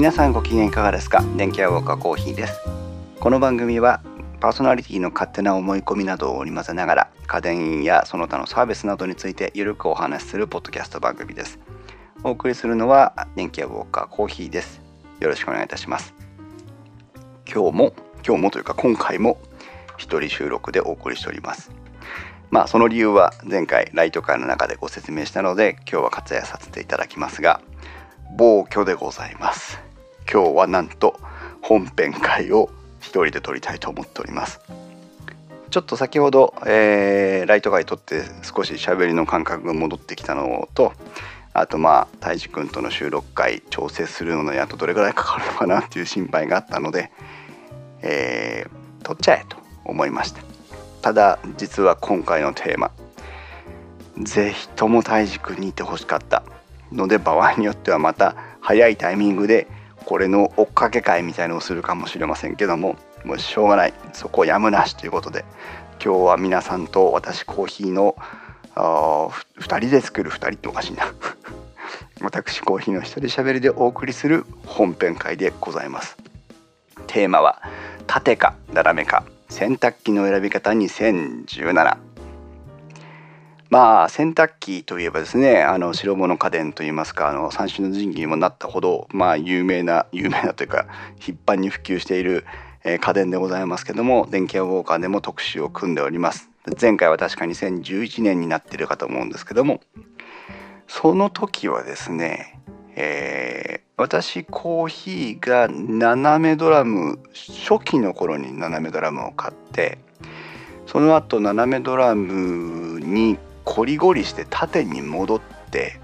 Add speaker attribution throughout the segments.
Speaker 1: 皆さんご機嫌いかがですか？電気屋ウォーカーコーヒーです。この番組はパーソナリティの勝手な思い込みなどを織り交ぜながら家電やその他のサービスなどについてゆるくお話しするポッドキャスト番組です。お送りするのは電気屋ウォーカーコーヒーです。よろしくお願いいたします。今日も今日もというか今回も一人収録でお送りしております。まあその理由は前回ライト会の中でご説明したので今日は割愛させていただきますが暴挙でございます。今日はなんと本編会を一人で撮りたいと思っております。ちょっと先ほど、えー、ライト会撮って少し喋りの感覚が戻ってきたのとあとまあたいじくんとの収録会調整するのにあとどれぐらいかかるのかなっていう心配があったので、えー、撮っちゃえと思いました。ただ実は今回のテーマ是非ともたいじくんにいてほしかったので場合によってはまた早いタイミングでこれの追っかけ会みたいのをするかもしれませんけどももうしょうがない。そこやむなしということで今日は皆さんと私コーヒーのあ2人で作る2人っておかしいな。私コーヒーの一人喋りでお送りする本編会でございます。テーマは縦か斜めか洗濯機の選び方2017まあ洗濯機といえばですねあの白物家電といいますかあの三種の神器にもなったほどまあ有名な有名なというか頻繁に普及している、家電でございますけども電気屋ウォーカーでも特集を組んでおります。前回は確か2011年になっているかと思うんですけどもその時はですね、えー、私コーヒーが斜めドラム初期の頃に斜めドラムを買ってその後斜めドラムにこりごりして縦に戻って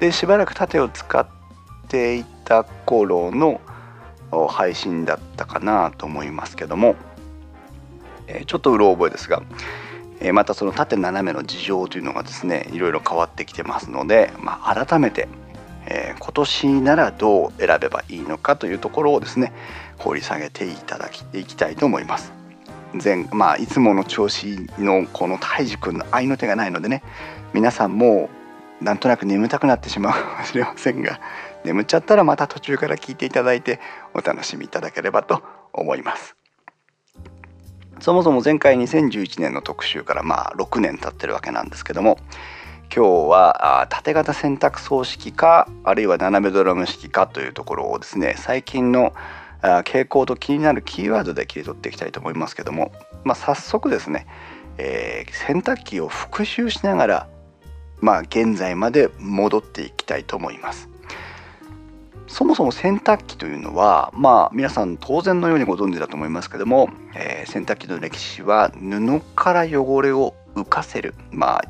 Speaker 1: でしばらく縦を使っていた頃の配信だったかなと思いますけども、え、ちょっとうろ覚えですが、え、またその縦斜めの事情というのがですねいろいろ変わってきてますので、まあ、改めて、え、今年ならどう選べばいいのかというところをですね掘り下げていただきいきたいと思います。前まあいつもの調子のこの泰治君の合いの手がないのでね皆さんもうなんとなく眠たくなってしまうかもしれませんが 眠っちゃったらまた途中から聞いていただいてお楽しみいただければと思います。そもそも前回2011年の特集からまあ6年経ってるわけなんですけども今日は縦型洗濯槽式かあるいは斜めドラム式かというところをですね最近の傾向と気になるキーワードで切り取っていきたいと思いますけども、まあ、早速ですね、えー、洗濯機を復習しながら、まあ、現在まで戻っていきたいと思います。そもそも洗濯機というのはまあ皆さん当然のようにご存知だと思いますけども、えー、洗濯機の歴史は布から汚れを浮かせるまあ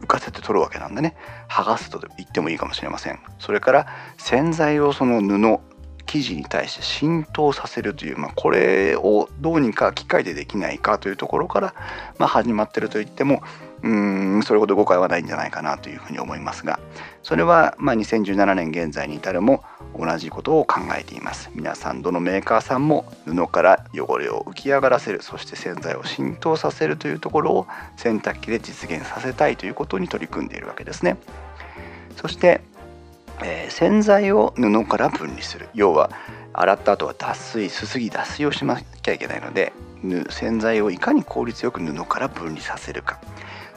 Speaker 1: 浮かせて取るわけなんでね。剥がすと言ってもいいかもしれません。それから洗剤をその布記事に対して浸透させるという、まあ、これをどうにか機械でできないかというところから、まあ、始まってると言ってもうんそれほど誤解はないんじゃないかなというふうに思いますがそれはまあ2017年現在に至るも同じことを考えています。皆さんどのメーカーさんも布から汚れを浮き上がらせるそして洗剤を浸透させるというところを洗濯機で実現させたいということに取り組んでいるわけですね。そしてえー、洗剤を布から分離する。要は洗った後は脱水すすぎ脱水をしなきゃいけないので洗剤をいかに効率よく布から分離させるか。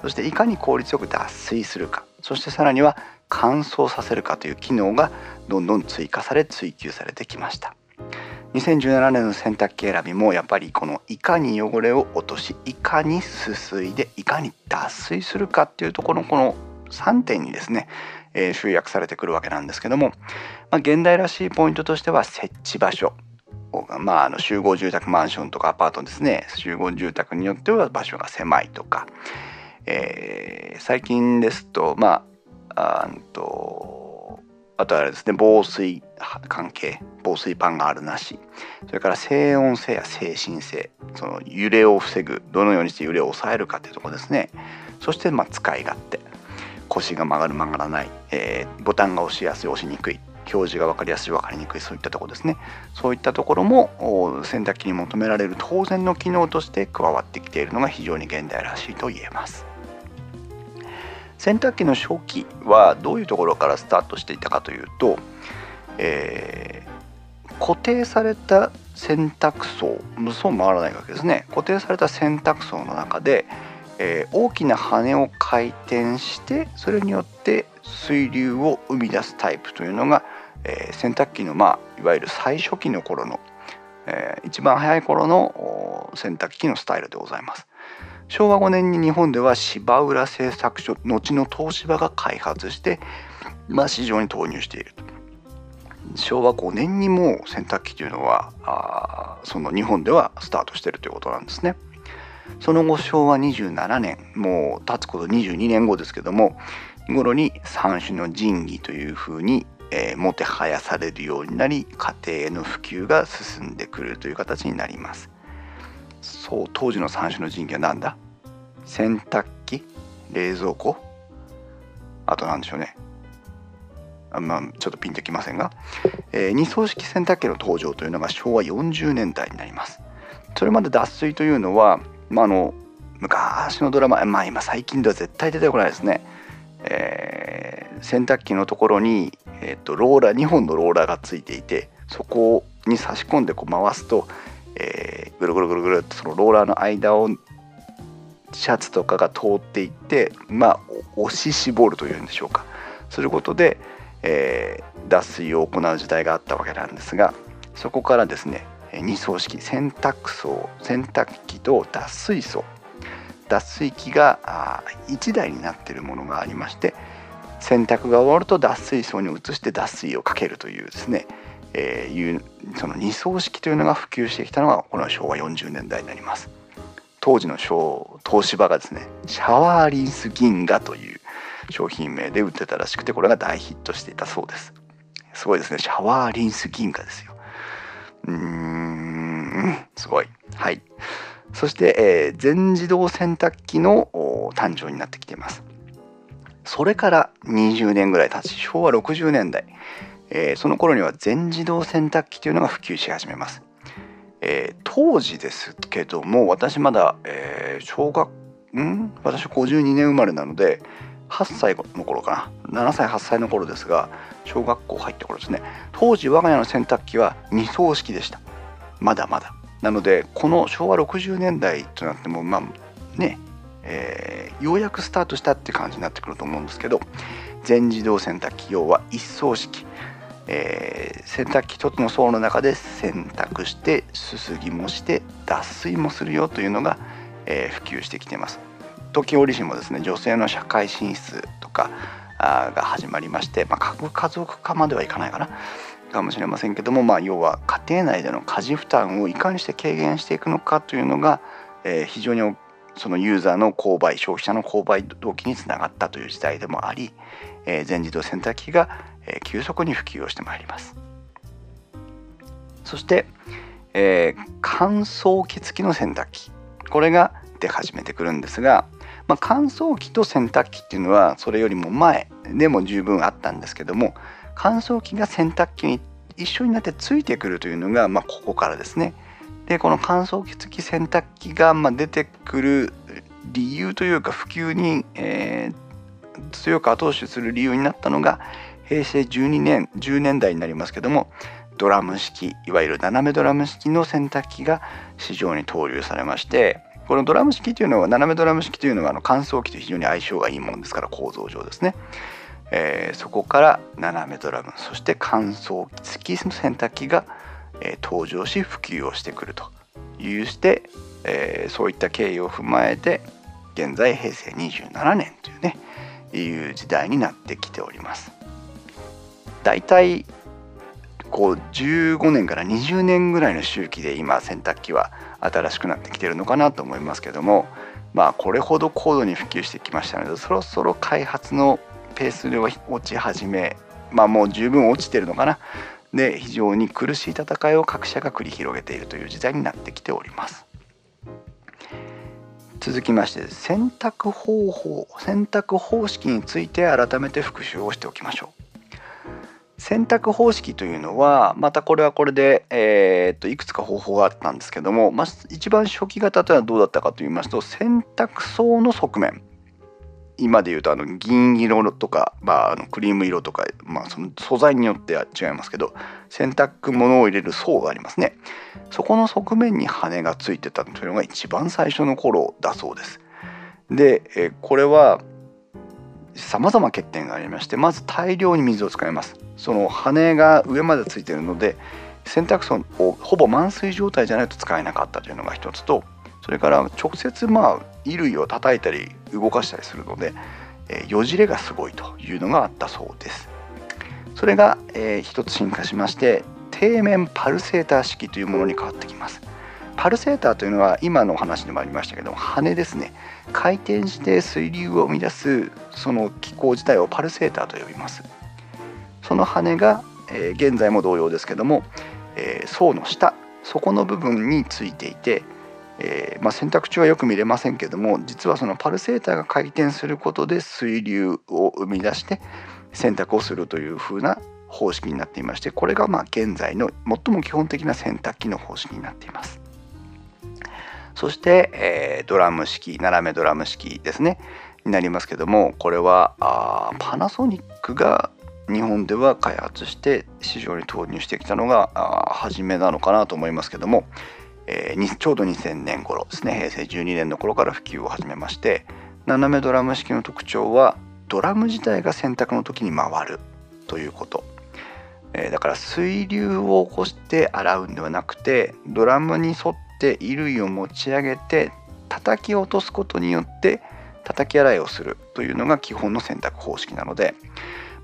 Speaker 1: そしていかに効率よく脱水するか。そしてさらには乾燥させるかという機能がどんどん追加され追求されてきました。2017年の洗濯機選びもやっぱりこのいかに汚れを落としいかにすすいでいかに脱水するかっていうところのこの3点にですねえー、集約されてくるわけなんですけども、まあ、現代らしいポイントとしては設置場所。まあ、あの集合住宅マンションとかアパートですね。集合住宅によっては場所が狭いとか、えー、最近ですとまああとあとはあれですね防水関係防水パンがあるなし。それから静音性や静振性。その揺れを防ぐどのようにして揺れを抑えるかというとこですね。そしてまあ使い勝手。腰が曲がる曲がらない、えー、ボタンが押しやすい押しにくい表示が分かりやすい分かりにくいそういったとこですね。そういったところも洗濯機に求められる当然の機能として加わってきているのが非常に現代らしいと言えます。洗濯機の初期はどういうところからスタートしていたかというと、え固定された洗濯槽そう回らないわけですね。固定された洗濯槽の中で、えー、大きな羽を回転してそれによって水流を生み出すタイプというのが、えー、洗濯機の、まあ、いわゆる最初期の頃の、えー、一番早い頃の洗濯機のスタイルでございます。昭和5年に日本では芝浦製作所後の東芝が開発して、まあ、市場に投入している昭和5年にも洗濯機というのはあその日本ではスタートしているということなんですね。その後昭和27年もう経つこと22年後ですけども頃に三種の神器というふうに、えー、もてはやされるようになり家庭への普及が進んでくるという形になります。そう当時の三種の神器は何だ？洗濯機？冷蔵庫？あと何でしょうね。あまあちょっとピンときませんが、えー、二層式洗濯機の登場というのが昭和40年代になります。それまで脱水というのは、まあ、あの昔のドラマまあ今最近では絶対出てこないですね、えー、洗濯機のところに、えーと、ローラー2本のローラーがついていてそこに差し込んでこう回すと、えー、ぐるぐるぐるぐるっとそのローラーの間をシャツとかが通っていってまあ押し絞るというんでしょうか。することで、えー、脱水を行う時代があったわけなんですがそこからですね二層式。洗濯槽。洗濯機と脱水槽。脱水機が1台になっているものがありまして洗濯が終わると脱水槽に移して脱水をかけるというですね、えー、いうその二層式というのが普及してきたのがこの昭和40年代になります。当時の東芝がですねシャワーリンス銀河という商品名で売ってたらしくてこれが大ヒットしていたそうです。すごいですね。シャワーリンス銀河ですよ。うーんすごい。はい。そして、えー、全自動洗濯機の誕生になってきています。それから20年ぐらい経ち昭和60年代、えー、その頃には全自動洗濯機というのが普及し始めます。えー、当時ですけども私まだ、えー、小学ん？私52年生まれなので8歳の頃かな。7歳8歳の頃ですが小学校入った頃ですね。当時我が家の洗濯機は2層式でした。まだまだ。なのでこの昭和60年代となってもまあね、えー、ようやくスタートしたって感じになってくると思うんですけど全自動洗濯機用は1層式。えー、洗濯機一つの層の中で洗濯してすすぎもして脱水もするよというのが、えー、普及してきています。時折しもですね女性の社会進出とかが始まりまして、まあ、核家族化まではいかないかなかもしれませんけども、まあ、要は家庭内での家事負担をいかにして軽減していくのかというのが、えー、非常にそのユーザーの購買消費者の購買動機につながったという時代でもあり、えー、全自動洗濯機がえ急速に普及をしてまいります。そして、えー、乾燥機付きの洗濯機。これが出始めてくるんですが、まあ、乾燥機と洗濯機っていうのはそれよりも前でも十分あったんですけども乾燥機が洗濯機に一緒になってついてくるというのが、まあ、ここからですね。でこの乾燥機付き洗濯機が、ま、出てくる理由というか普及に、えー、強く後押しする理由になったのが平成12年10年代になりますけどもドラム式いわゆる斜めドラム式の洗濯機が市場に投入されましてこのドラム式というのは斜めドラム式というのはあの乾燥機と非常に相性がいいものですから構造上ですね、えー、そこから斜めドラムそして乾燥機付きの洗濯機が、えー、登場し普及をしてくるというして、えー、そういった経緯を踏まえて現在平成27年というねいう時代になってきております。大体こう15年から20年ぐらいの周期で今洗濯機は新しくなってきてるのかなと思いますけどもまあこれほど高度に普及してきましたのでそろそろ開発のペースで落ち始めまあもう十分落ちてるのかな。で非常に苦しい戦いを各社が繰り広げているという時代になってきております。続きまして洗濯方法洗濯方式について改めて復習をしておきましょう。選択方式というのはまたこれはこれで、えー、っといくつか方法があったんですけども、まあ、一番初期型というのはどうだったかと言いますと選択層の側面。今で言うとあの銀色とか、まあ、あのクリーム色とか、まあ、その素材によっては違いますけど洗濯物を入れる層がありますね。そこの側面に羽がついてたというのが一番最初の頃だそうです。で、えこれは様々欠点がありましてまず大量に水を使います。その羽が上までついているので洗濯槽をほぼ満水状態じゃないと使えなかったというのが一つとそれから直接まあ衣類を叩いたり動かしたりするので、えー、よじれがすごいというのがあったそうです。それが、えー、一つ進化しまして底面パルセーター式というものに変わってきます。パルセーターというのは今の話でもありましたけど羽ですね回転して水流を生み出すその機構自体をパルセーターと呼びますその羽が、えー、現在も同様ですけども、えー、層の下底の部分についていて、えー、まあ、洗濯中はよく見れませんけども実はそのパルセーターが回転することで水流を生み出して洗濯をするという風な方式になっていましてこれがま現在の最も基本的な洗濯機の方式になっています。そして、えー、ドラム式斜めドラム式ですね。になりますけどもこれはあパナソニックが日本では開発して市場に投入してきたのが初めなのかなと思いますけども、えー、ちょうど2000年頃ですね。平成12年の頃から普及を始めまして斜めドラム式の特徴はドラム自体が洗濯の時に回るということ、えー、だから水流を起こして洗うんではなくてドラムに沿ってって衣類を持ち上げて叩き落とすことによって叩き洗いをするというのが基本の洗濯方式なので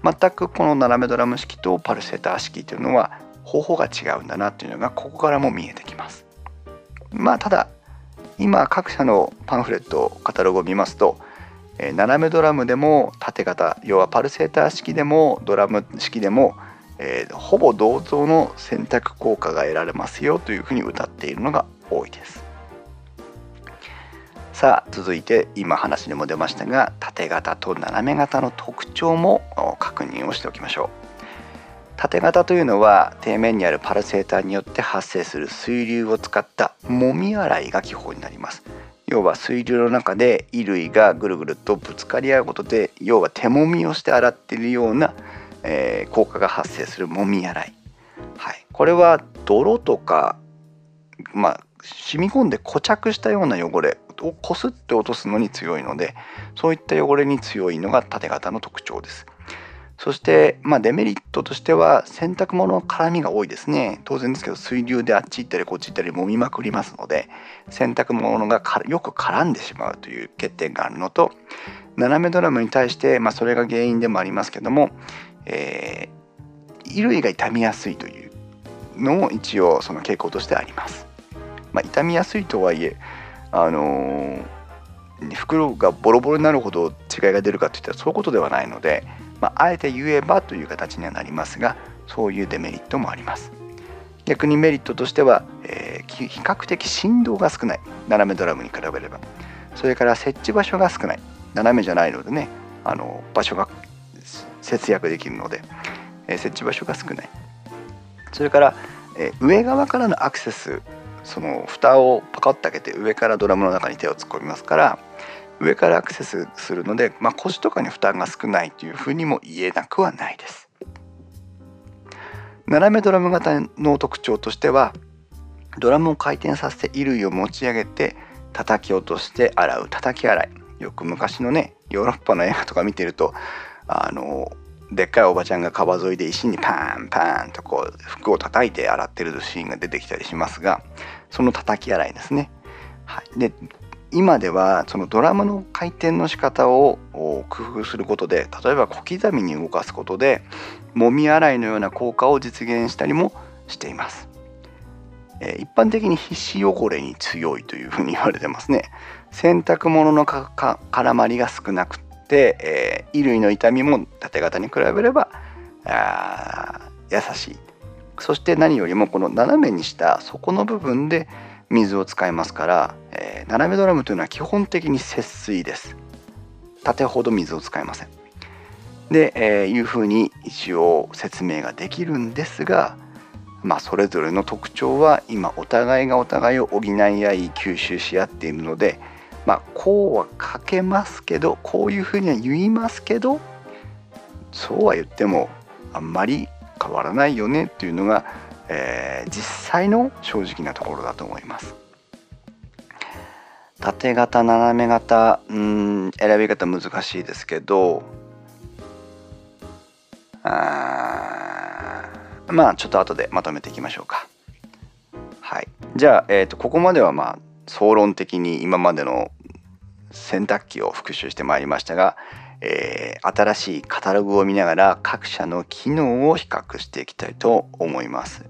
Speaker 1: 全くこの斜めドラム式とパルセーター式というのは方法が違うんだなというのがここからも見えてきます。まあただ今各社のパンフレットカタログを見ますと、斜めドラムでも縦型要はパルセーター式でもドラム式でもえー、ほぼ同等の選択効果が得られますよというふうに歌っているのが多いです。さあ続いて今話にも出ましたが縦型と斜め型の特徴も確認をしておきましょう。縦型というのは底面にあるパルセーターによって発生する水流を使ったもみ洗いが基本になります。要は水流の中で衣類がぐるぐるとぶつかり合うことで要は手もみをして洗っているようなえー、効果が発生するもみ洗い、はい、これは泥とか、まあ、染み込んで固着したような汚れをこすって落とすのに強いのでそういった汚れに強いのが縦型の特徴ですそして、まあ、デメリットとしては洗濯物の絡みが多いですね当然ですけど水流であっち行ったりこっち行ったり揉みまくりますので洗濯物がよく絡んでしまうという欠点があるのと斜めドラムに対して、まあ、それが原因でもありますけどもえー、衣類が傷みやすいというのも一応その傾向としてあります。まあ、傷みやすいとはいえ、あのー、袋がボロボロになるほど違いが出るかといったらそういうことではないので、まあ、あえて言えばという形にはなりますがそういうデメリットもあります。逆にメリットとしては、えー、比較的振動が少ない。斜めドラムに比べれば。それから設置場所が少ない。斜めじゃないのでねあの場所が節約できるので、えー、設置場所が少ない。それから、えー、上側からのアクセスその蓋をパカッと開けて上からドラムの中に手を突っ込みますから上からアクセスするので、まあ、腰とかに負担が少ないというふうにも言えなくはないです。斜めドラム型の特徴としてはドラムを回転させて衣類を持ち上げて叩き落として洗う。叩き洗い。よく昔のねヨーロッパの映画とか見てるとあのでっかいおばちゃんが川沿いで石にパンパンとこう服を叩いて洗ってるシーンが出てきたりしますがその叩き洗いですね。はい、で今ではそのドラムの回転の仕方を工夫することで例えば小刻みに動かすことでもみ洗いのような効果を実現したりもしています。え一般的に皮脂汚れに強いというふうに言われてますね。洗濯物の絡まりが少なくて、えー、衣類の痛みも縦型に比べればあ優しいそして何よりもこの斜めにした底の部分で水を使いますから、えー、斜めドラムというのは基本的に節水です。縦ほど水を使いません。で、えー、いうふうに一応説明ができるんですがまあそれぞれの特徴は今お互いがお互いを補い合い吸収し合っているのでまあこうは書けますけどこういうふうには言いますけどそうは言ってもあんまり変わらないよねっていうのが、えー、実際の正直なところだと思います。縦型斜め型うん選び方難しいですけどあまあちょっと後でまとめていきましょうか。はい、じゃあ、えーと、ここまではまあ総論的に今までの洗濯機を復習してまいりましたが、えー、新しいカタログを見ながら各社の機能を比較していきたいと思います。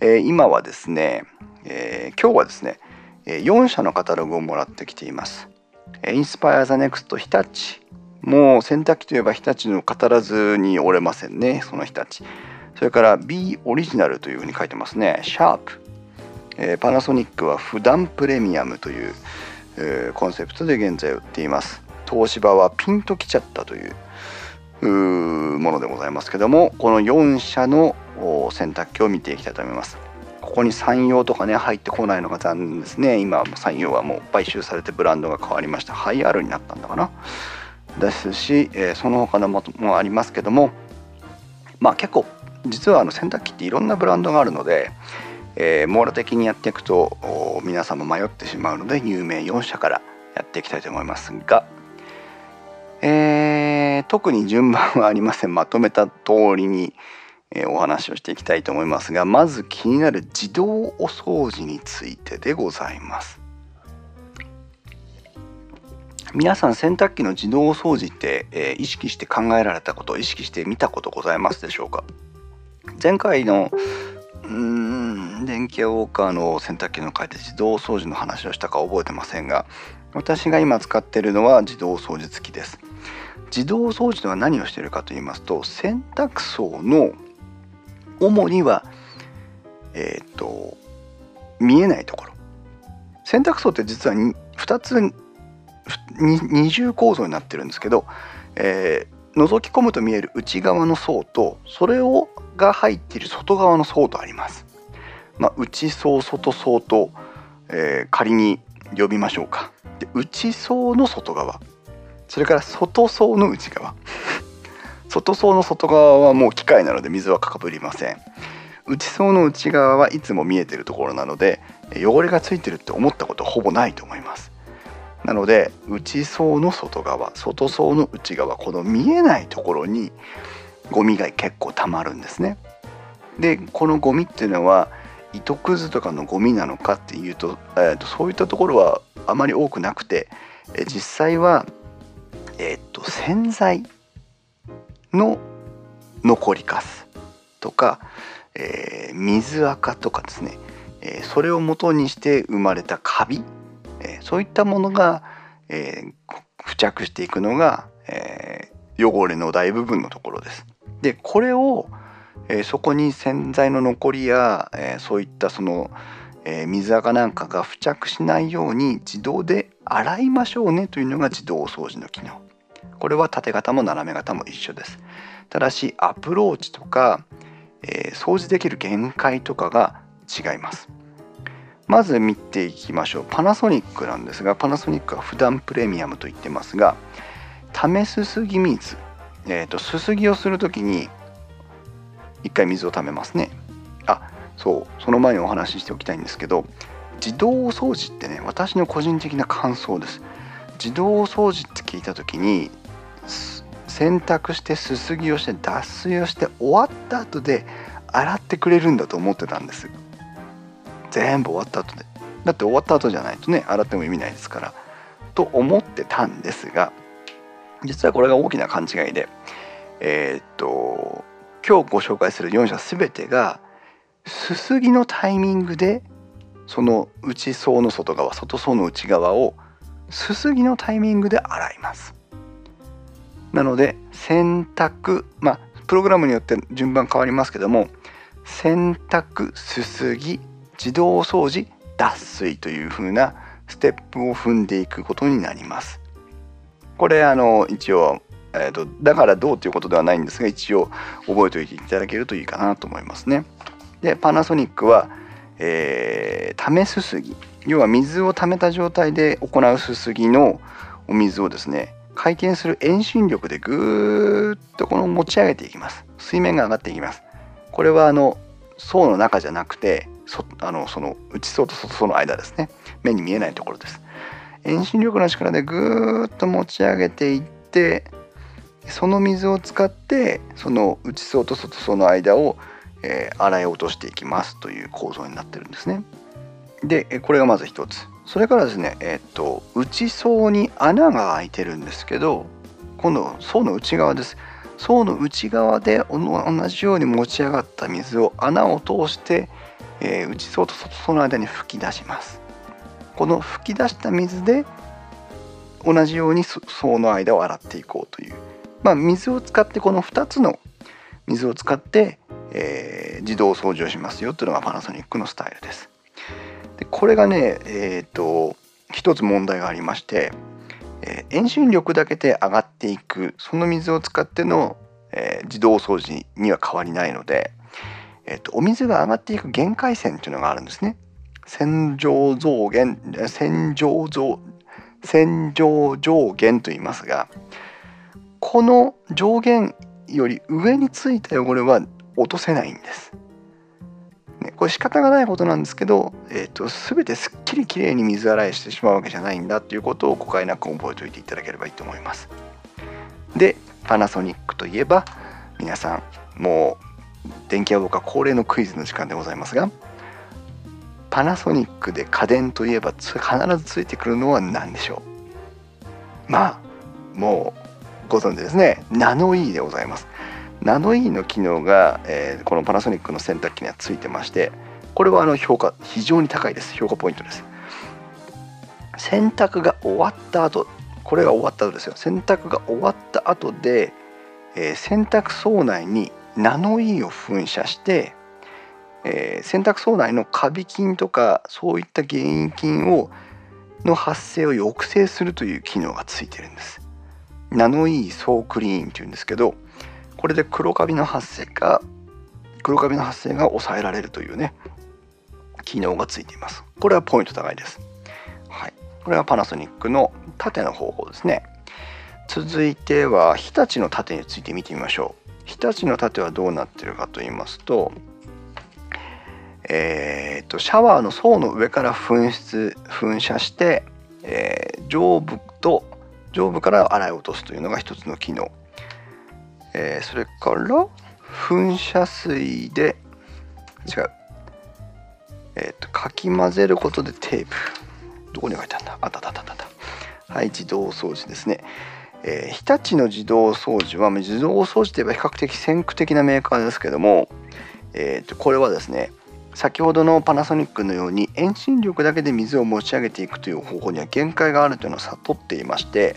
Speaker 1: えー、今はですね、えー、今日はですね4社のカタログをもらってきています。 Inspire the Next 日立。もう洗濯機といえば日立を語らずにおれませんねその日立。それから B オリジナルというふうに書いてますね。シャープ、えー、パナソニックは普段プレミアムという、えー、コンセプトで現在売っています。東芝はピンときちゃったというものでございますけどもこの4社の洗濯機を見ていきたいと思います。ここに山陽とかね入ってこないのが残念ですね。今山陽はもう買収されてブランドが変わりました。ハイアールになったんだかな。ですし、えー、その他のももありますけどもまあ結構実はあの洗濯機っていろんなブランドがあるので、えー、網羅的にやっていくと皆さんも迷ってしまうので有名4社からやっていきたいと思いますが、えー、特に順番はありません。まとめた通りに、えー、お話をしていきたいと思いますがまず気になる自動お掃除についてでございます。皆さん洗濯機の自動お掃除って、えー、意識して考えられたこと意識して見たことございますでしょうか？前回のうん電気屋ウォーカーの洗濯機の回で自動掃除の話をしたか覚えてませんが私が今使ってるのは自動掃除付きです。自動掃除とは何をしているかと言いますと洗濯槽の主にはえっ、ー、と見えないところ洗濯槽って実は2つ二重構造になってるんですけど、えー、覗き込むと見える内側の層とそれをが入っている外側の層とあります。まあ、内層外層と、えー、仮に呼びましょうか。で内層の外側それから外層の内側。外層の外側はもう機械なので水はかかぶりません。内層の内側はいつも見えてるところなので汚れがついてるって思ったことほぼないと思います。なので内層の外側外層の内側この見えないところにゴミが結構たまるんですね。でこのゴミっていうのは糸くずとかのゴミなのかっていうと,、えーと、そういったところはあまり多くなくて、え実際は、えーと、洗剤の残りかすとか、えー、水垢とかですね、えー、それを元にして生まれたカビえー、そういったものが、え、付着していくのが、え、汚れの大部分のところです。でこれを、えそこに洗剤の残りや、えそういったその、え水垢なんかが付着しないように自動で洗いましょうねというのが自動掃除の機能。これは縦型も斜め型も一緒です。ただしアプローチとか、え掃除できる限界とかが違います。まず見ていきましょうパナソニックなんですがパナソニックは普段プレミアムと言ってますが試すすぎ水、えーと、すすぎをする時に一回水をためますねあそうその前にお話ししておきたいんですけど自動掃除ってね私の個人的な感想です自動掃除って聞いた時に洗濯してすすぎをして脱水をして終わった後で洗ってくれるんだと思ってたんです。全部終わった後で。だって終わった後じゃないとね洗っても意味ないですから。と思ってたんですが実はこれが大きな勘違いでえー、っと今日ご紹介する4社全てがすすぎのタイミングでその内層の外側外層の内側をすすぎのタイミングで洗います。なので洗濯まあプログラムによって順番変わりますけども洗濯すすぎ自動掃除脱水という風なステップを踏んでいくことになります。これあの一応、えーと、だからどうということではないんですが一応覚えておいていただけるといいかなと思いますね。でパナソニックは、えー、試すすぎ要は水を溜めた状態で行うすすぎのお水をですね回転する遠心力でぐーっとこの持ち上げていきます。水面が上がっていきます。これはあの層の中じゃなくてそあのその内層と外層の間ですね。目に見えないところです。遠心力の力でぐーっと持ち上げていってその水を使ってその内層と外層の間を、えー、洗い落としていきますという構造になってるんですね。でこれがまず一つ。それからですねえ、っと内層に穴が開いてるんですけど今度層の内側です。層の内側で同じように持ち上がった水を穴を通して、えー、内層と外層の間に吹き出します。この吹き出した水で同じように層の間を洗っていこうという。まあ、水を使ってこの2つの水を使って、えー、自動掃除をしますよというのがパナソニックのスタイルです。でこれがねえっ、ー、と一つ問題がありまして、えー、遠心力だけで上がっていくその水を使っての、えー、自動掃除には変わりないので、えーと、お水が上がっていく限界線というのがあるんですね。洗浄増減洗浄増洗浄上限と言いますがこの上限より上についた汚れは落とせないんです。これ仕方がないことなんですけど、えーと、全てすっきりきれいに水洗いしてしまうわけじゃないんだということを誤解なく覚えておいていただければいいと思います。でパナソニックといえば皆さんもう電気屋ウォーカー恒例のクイズの時間でございますがパナソニックで家電といえば必ずついてくるのは何でしょう？まあもうご存知ですね。ナノイーでございます。ナノイーの機能が、えー、このパナソニックの洗濯機にはついてましてこれはあの評価非常に高いです。評価ポイントです。洗濯が終わった後これが終わった後ですよ。洗濯が終わった後で、えー、洗濯槽内にナノイーを噴射して、えー、洗濯槽内のカビ菌とかそういった原因菌をの発生を抑制するという機能がついてるんです。ナノイーソークリーンっていうんですけどこれで黒カビの発生が黒カビの発生が抑えられるというね機能がついています。これはポイント高いです、はい、これはパナソニックの縦の方法ですね。続いては日立の縦について見てみましょう。日立の縦はどうなってるかと言いますとえーと、シャワーの層の上から噴出噴射して、えー、上部と上部から洗い落とすというのが一つの機能、えー、それから噴射水で違う。えっ、ー、とかき混ぜることでテープ。どこに書いてあるんだ？あったあったあったあった。はい自動掃除ですね。えー、日立の自動掃除は自動掃除といえば比較的先駆的なメーカーですけども、えー、とこれはですね先ほどのパナソニックのように遠心力だけで水を持ち上げていくという方法には限界があるというのを悟っていまして、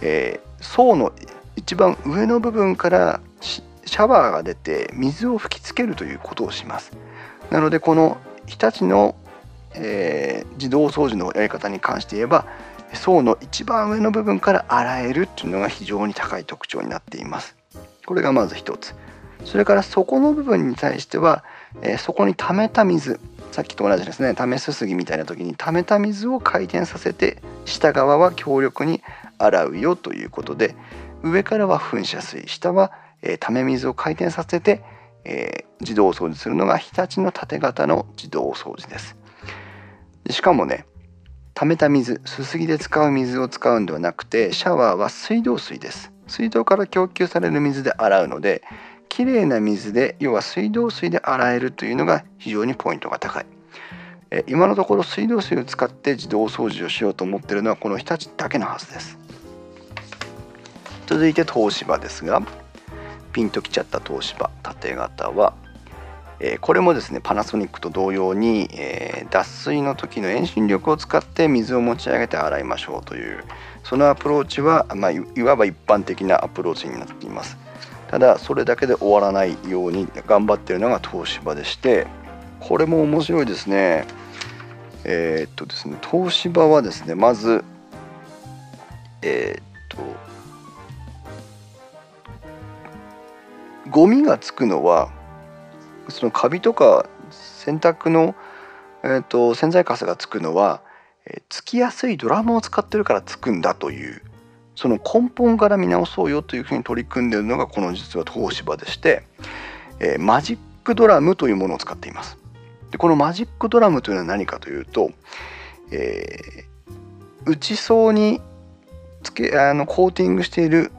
Speaker 1: えー、層の一番上の部分からシャワーが出て水を吹きつけるということをします。なのでこの日立の、えー、自動掃除のやり方に関して言えば層の一番上の部分から洗えるっていうのが非常に高い特徴になっています。これがまず一つ。それから底の部分に対してはえー、そこに溜めた水さっきと同じですね溜めすすぎみたいな時に溜めた水を回転させて下側は強力に洗うよということで上からは噴射水下は、えー、溜め水を回転させて、えー、自動掃除するのが日立の縦型の自動掃除です。しかもね溜めた水すすぎで使う水を使うんではなくてシャワーは水道水です。水道から供給される水で洗うのできれいな水で要は水道水で洗えるというのが非常にポイントが高い。今のところ水道水を使って自動掃除をしようと思ってるのはこの日立だけのはずです。続いて東芝ですがピンときちゃった東芝縦型はえこれもですねパナソニックと同様にえ脱水の時の遠心力を使って水を持ち上げて洗いましょうというそのアプローチは、まあ、いわば一般的なアプローチになっています。ただそれだけで終わらないように頑張ってるのが東芝でしてこれも面白いですね。えー、っとですね東芝はですねまずえー、ゴミがつくのはそのカビとか洗濯のえーと、洗剤かすがつくのは、えー、つきやすいドラムを使ってるからつくんだというその根本から見直そうよというふうに取り組んでいるのがこの実は東芝でして、えー、マジックドラムというものを使っています。でこのマジックドラムというのは何かというと、えー、内装につけあのコーティングしている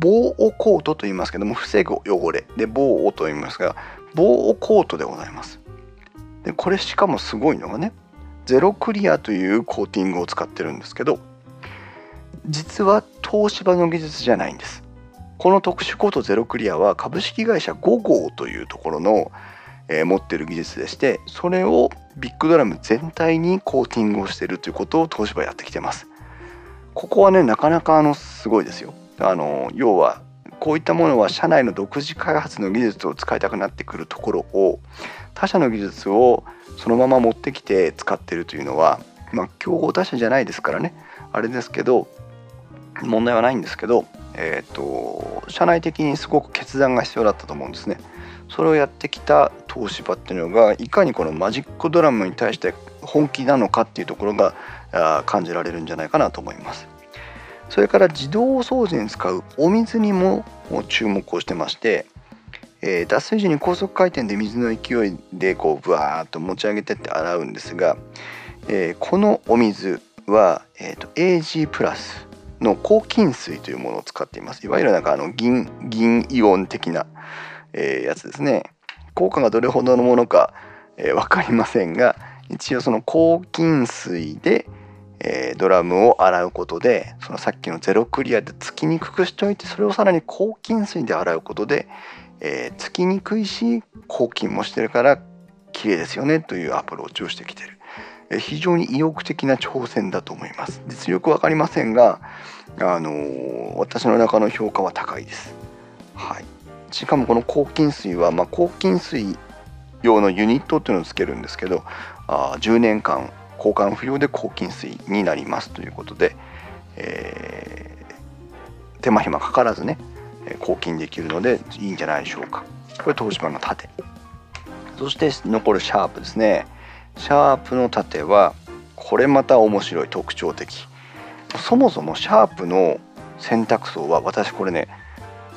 Speaker 1: 防汚コートと言いますけども防ぐ汚れ。で防汚と言いますが防汚コートでございます。でこれしかもすごいのがねゼロクリアというコーティングを使ってるんですけど実は東芝の技術じゃないんです。この特殊コートゼロクリアは株式会社5号というところの、えー、持ってる技術でしてそれをビッグドラム全体にコーティングをしてるということを東芝やってきてます。ここはねなかなかあのすごいですよ。あの要はこういったものは社内の独自開発の技術を使いたくなってくるところを他社の技術をそのまま持ってきて使ってるというのはまあ競合他社じゃないですからねあれですけど問題はないんですけど、えーと、社内的にすごく決断が必要だったと思うんですね。それをやってきた東芝っていうのがいかにこのマジックドラムに対して本気なのかっていうところが感じられるんじゃないかなと思います。それから自動掃除に使うお水にも注目をしてまして、えー、脱水時に高速回転で水の勢いでこうブワーッと持ち上げてって洗うんですが、えー、このお水は、えーと、AG プラスの抗菌水というものを使っています。いわゆるなんかあの銀銀イオン的な、えー、やつですね効果がどれほどのものか、えー、分かりませんが一応その抗菌水で、えー、ドラムを洗うことでそのさっきのゼロクリアでつきにくくしておいてそれをさらに抗菌水で洗うことで、えー、つきにくいし抗菌もしてるから綺麗ですよねというアプローチをしてきてる。え非常に意欲的な挑戦だと思います。実力分かりませんがあのー、私の中の評価は高いです。はい、しかもこの抗菌水は、まあ、抗菌水用のユニットっていうのをつけるんですけどあ10年間交換不要で抗菌水になりますということで、えー、手間暇かからずね抗菌できるのでいいんじゃないでしょうか。これ東芝の盾。そして残るシャープですね。シャープの盾はこれまた面白い特徴的。そもそもシャープの洗濯槽は私これね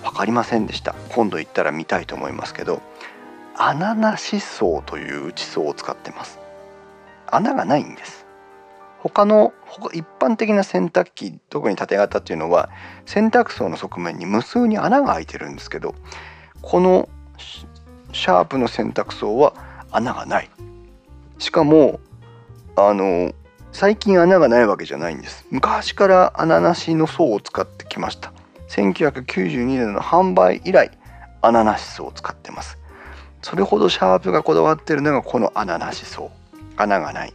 Speaker 1: 分かりませんでした。今度行ったら見たいと思いますけど穴なし層という内層を使ってます。穴がないんです。他の一般的な洗濯機特に縦型っていうのは洗濯槽の側面に無数に穴が開いてるんですけどこのシャープの洗濯槽は穴がない。しかもあの最近穴がないわけじゃないんです。昔から穴なしの層を使ってきました。1992年の販売以来穴なし層を使ってます。それほどシャープがこだわってるのがこの穴なし層。穴がない。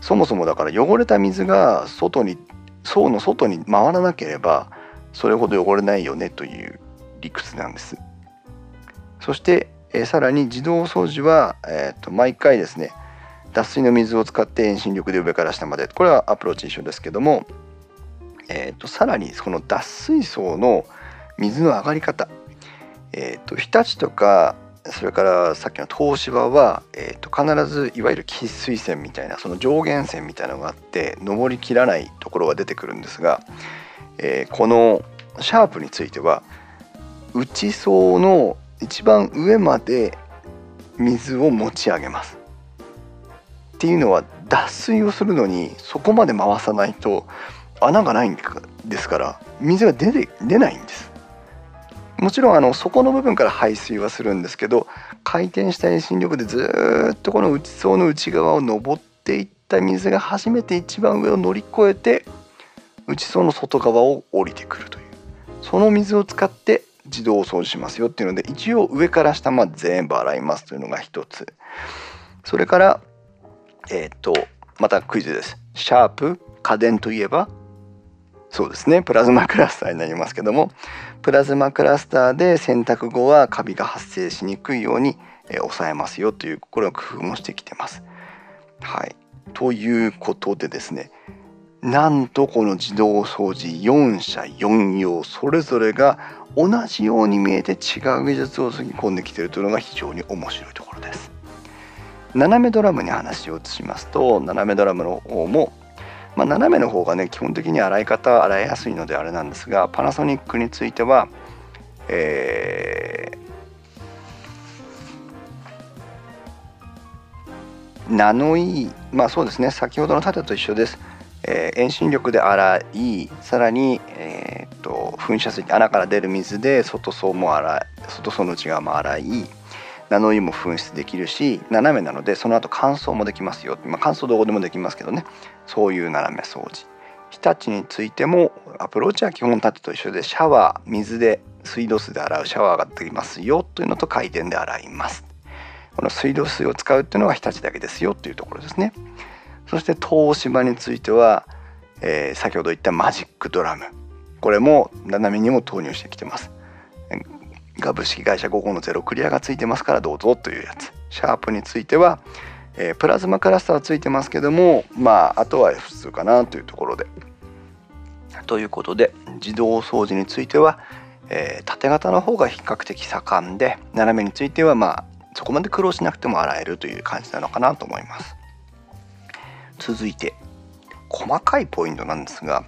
Speaker 1: そもそもだから汚れた水が外に層の外に回らなければそれほど汚れないよねという理屈なんです。そして、え、さらに自動掃除は、えーと毎回ですね脱水の水を使って遠心力で上から下まで。これはアプローチ一緒ですけども、えーと、さらにこの脱水槽の水の上がり方、えーと、日立とかそれからさっきの東芝は、えーと、必ずいわゆる喫水線みたいなその上限線みたいなのがあって上りきらないところが出てくるんですが、えー、このシャープについては内層の一番上まで水を持ち上げます。っていうのは脱水をするのにそこまで回さないと穴がないんですから水が出て出ないんです。もちろんあの底の部分から排水はするんですけど回転した遠心力でずっとこの内層の内側を登っていった水が初めて一番上を乗り越えて内層の外側を降りてくるという。その水を使って自動掃除しますよっていうので一応上から下まで全部洗いますというのが一つ。それからえっ、とまたクイズです。シャープ家電といえばそうですね。プラズマクラスターになりますけども。プラズマクラスターで洗濯後はカビが発生しにくいように、抑えますよというこれを工夫もしてきてます。はいということでですねなんとこの自動掃除4社4用それぞれが同じように見えて違う技術をつぎ込んできているというのが非常に面白いところです。斜めドラムに話を移しますと斜めドラムの方も、まあ、斜めの方がね基本的に洗い方洗いやすいのであれなんですがパナソニックについては、えー、ナノイーまあそうですね先ほどの縦と一緒です、えー、遠心力で洗いさらに、えー、と噴射水穴から出る水で外層も洗い外層の内側も洗いナノイーも噴出できるし斜めなのでその後乾燥もできますよ、まあ、乾燥どこでもできますけどね。そういう斜め掃除日立についてもアプローチは基本縦と一緒でシャワー水で水道水で洗うシャワーができますよというのと回転で洗います。この水道水を使うっていうのは日立だけですよというところですね。そして東芝については、えー、先ほど言ったマジックドラム。これも斜めにも投入してきてます。株式会社5個のゼロクリアがついてますからどうぞというやつ。シャープについては、えー、プラズマクラスターついてますけどもまああとは普通かなというところで。ということで自動掃除については、えー、縦型の方が比較的盛んで斜めについてはまあそこまで苦労しなくても洗えるという感じなのかなと思います。続いて細かいポイントなんですが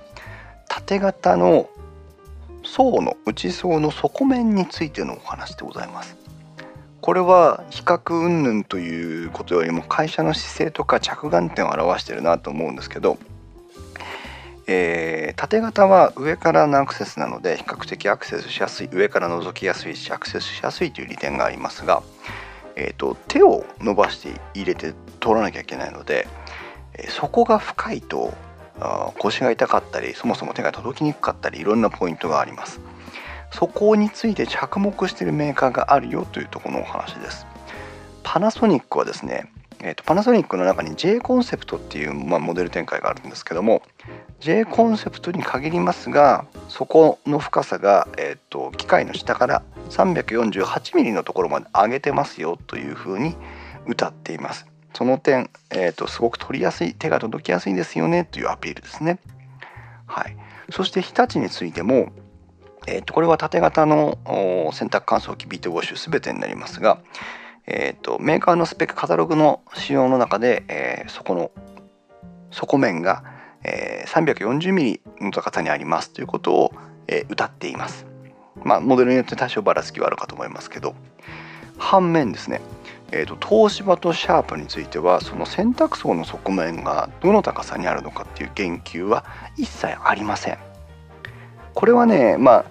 Speaker 1: 縦型の層の内層の底面についてのお話でございます。これは比較云々ということよりも会社の姿勢とか着眼点を表してるなと思うんですけど、えー、縦型は上からのアクセスなので比較的アクセスしやすい上から覗きやすいしアクセスしやすいという利点がありますが、えーと、手を伸ばして入れて通らなきゃいけないので、えー、底が深いと腰が痛かったりそもそも手が届きにくかったりいろんなポイントがあります。そこについて着目しているメーカーがあるよというところのお話です。パナソニックはですね、えーと、パナソニックの中に J コンセプトっていう、まあ、モデル展開があるんですけども J コンセプトに限りますがそこの深さが、えーと、機械の下から 348mm のところまで上げてますよというふうに歌っています。その点、えーと、すごく取りやすい手が届きやすいですよねというアピールですね。はい、そして日立についても、えー、とこれは縦型の洗濯乾燥機ビートウォッシュ全てになりますが、えーと、メーカーのスペックカタログの仕様の中で、えー、そこの底面が、えー、340mm の高さにありますということを、えー、歌っています。まあ、モデルによって多少ばらつきはあるかと思いますけど反面ですねえーと、東芝とシャープについてはその洗濯槽の側面がどの高さにあるのかっていう言及は一切ありません。これはねまあ、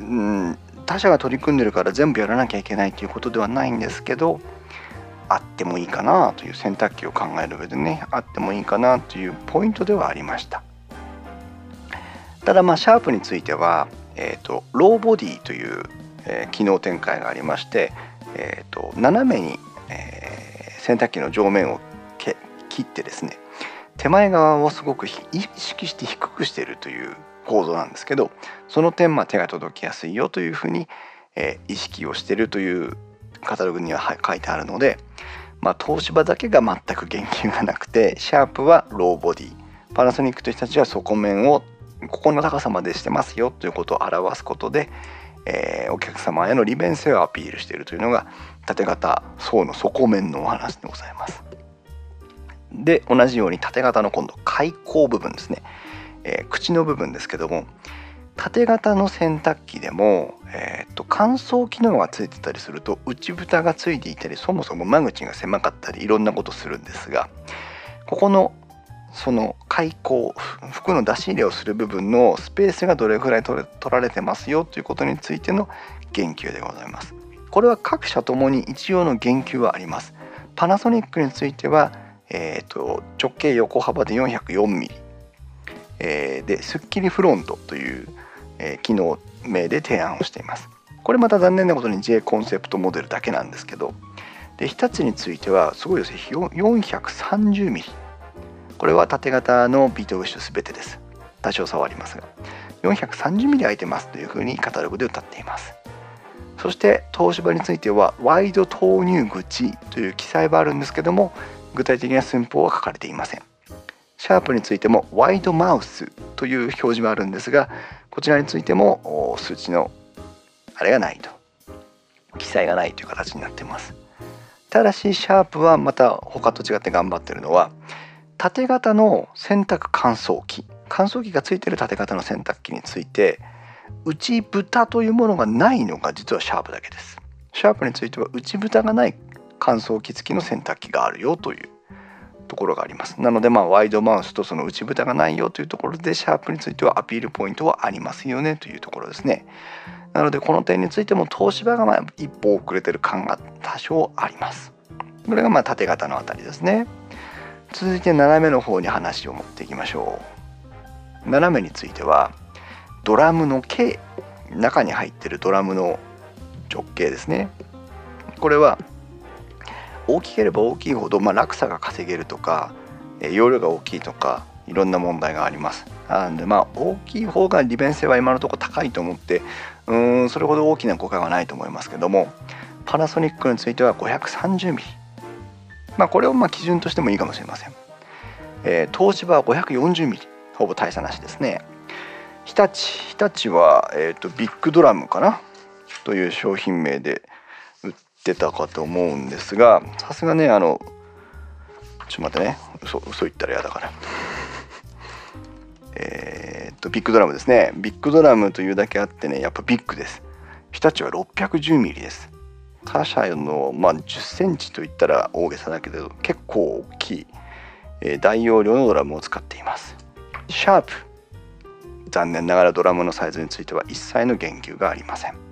Speaker 1: うん、他社が取り組んでるから全部やらなきゃいけないということではないんですけどあってもいいかなという洗濯機を考える上でねあってもいいかなというポイントではありました。ただまあシャープについては、えーと、ローボディという、えー、機能展開がありましてえーと、斜めに、えー、洗濯機の上面を切ってですね手前側をすごく意識して低くしているという構造なんですけどその点、まあ、手が届きやすいよというふうに、えー、意識をしてるというカタログには書いてあるので、まあ、東芝だけが全く言及がなくてシャープはローボディパナソニックという人たちは底面をここの高さまでしてますよということを表すことで、えー、お客様への利便性をアピールしているというのが縦型層の底面のお話でございます。で同じように縦型の今度開口部分ですね、えー、口の部分ですけども縦型の洗濯機でも、えーと、乾燥機能がついてたりすると内蓋がついていたりそもそも間口が狭かったりいろんなことするんですがここのその開口服の出し入れをする部分のスペースがどれぐらい取られてますよということについての言及でございます。これは各社ともに一応の言及はあります。パナソニックについては、えーと、直径横幅で 404mm、でスッキリフロントという、えー、機能名で提案をしています。これまた残念なことに J コンセプトモデルだけなんですけどで日立についてはすごいです。ね 430mm これは縦型のビートウィッシュ全てです。多少差はありますが。430mm 空いてますというふうにカタログで歌っています。そして東芝についてはワイド投入口という記載はあるんですけども具体的な寸法は書かれていません。シャープについてもワイドマウスという表示はあるんですがこちらについても数値のあれがないと。記載がないという形になってます。ただしシャープはまた他と違って頑張ってるのは縦型の洗濯乾燥機。乾燥機がついてる縦型の洗濯機について内蓋というものがないのが実はシャープだけです。シャープについては内蓋がない乾燥機付きの洗濯機があるよというところがあります。なのでまあワイドマウスとその内蓋がないよというところでシャープについてはアピールポイントはありますよねというところですね。なのでこの点についても東芝がまあ一歩遅れてる感が多少あります。これがまあ縦型のあたりですね。続いて斜めの方に話を持っていきましょう。斜めについてはドラムの径中に入ってるドラムの直径ですね。これは大きければ大きいほど、まあ、落差が稼げるとかえ容量が大きいとかいろんな問題があります。なんでまあ大きい方が利便性は今のところ高いと思ってうんそれほど大きな誤解はないと思いますけどもパナソニックについては 530mm まあこれをまあ基準としてもいいかもしれません、えー、東芝は 540mm ほぼ大差なしですね。日立日立は、えーと、ビッグドラムかな？という商品名でってたかと思うんですがさすがねあのちょっと待ってね。嘘嘘言ったら嫌だから。えっとビッグドラムですね。ビッグドラムというだけあってねやっぱビッグです。日立は 610mm です。他社の、まあ、10センチといったら大げさだけど結構大きい、えー、大容量のドラムを使っています。シャープ。残念ながらドラムのサイズについては一切の言及がありません。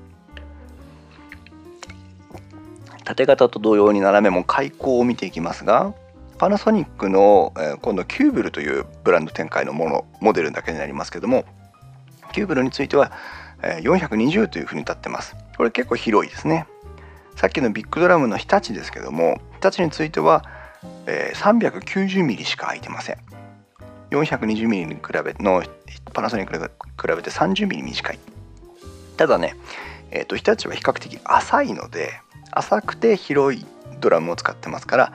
Speaker 1: 縦型と同様に斜めも開口を見ていきますがパナソニックの、え、今度キューブルというブランド展開のものモデルだけになりますけどもキューブルについては、え、420というふうに立ってます。これ結構広いですね。さっきのビッグドラムの日立ですけども日立については、え、390mm しか空いてません。420mm に比べのパナソニックに比べて 30mm 短い。ただね、えーと、日立は比較的浅いので浅くて広いドラムを使ってますから、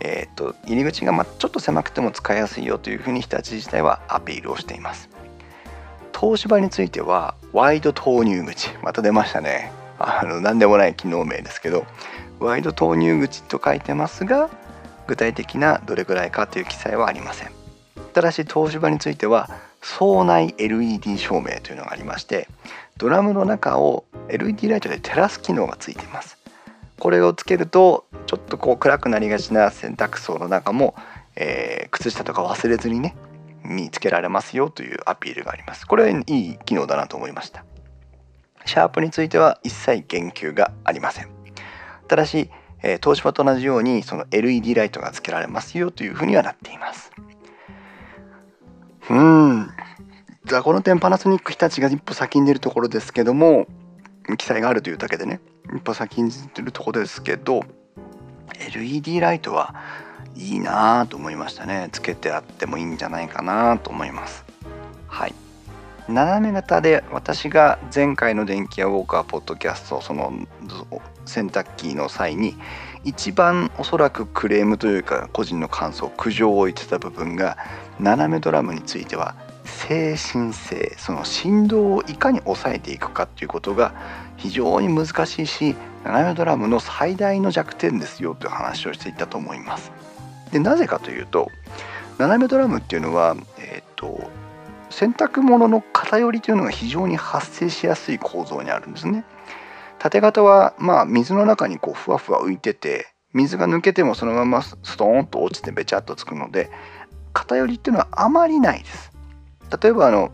Speaker 1: えーと、入り口がまちょっと狭くても使いやすいよというふうに日立自体はアピールをしています。東芝についてはワイド投入口また出ましたね。あの何でもない機能名ですけどワイド投入口と書いてますが具体的などれくらいかという記載はありません。ただし東芝については総内 LED 照明というのがありましてドラムの中を LED ライトで照らす機能がついています。これをつけるとちょっとこう暗くなりがちな洗濯槽の中も、えー、靴下とか忘れずにね見つけられますよというアピールがあります。これはいい機能だなと思いました。シャープについては一切言及がありません。ただし、え、東芝と同じようにその LED ライトがつけられますよというふうにはなっています。うん。じゃあこの点パナソニック日立が一歩先に出るところですけども記載があるというだけでね。一歩先に出るところですけど LED ライトはいいなと思いましたね。つけてあってもいいんじゃないかなと思います。はい。斜め型で私が前回の電気屋ウォーカーポッドキャストその洗濯機の際に一番おそらくクレームというか個人の感想苦情を言ってた部分が斜めドラムについては精神性その振動をいかに抑えていくかっていうことが非常に難しいし斜めドラムの最大の弱点ですよという話をしていたと思います。でなぜかというと斜めドラムっていうのは、えーと洗濯物の偏りというのが非常に発生しやすい構造にあるんですね。縦型はまあ水の中にこうふわふわ浮いてて水が抜けてもそのままストーンと落ちてべちゃっとつくので偏りっていうのはあまりないです。例えばあの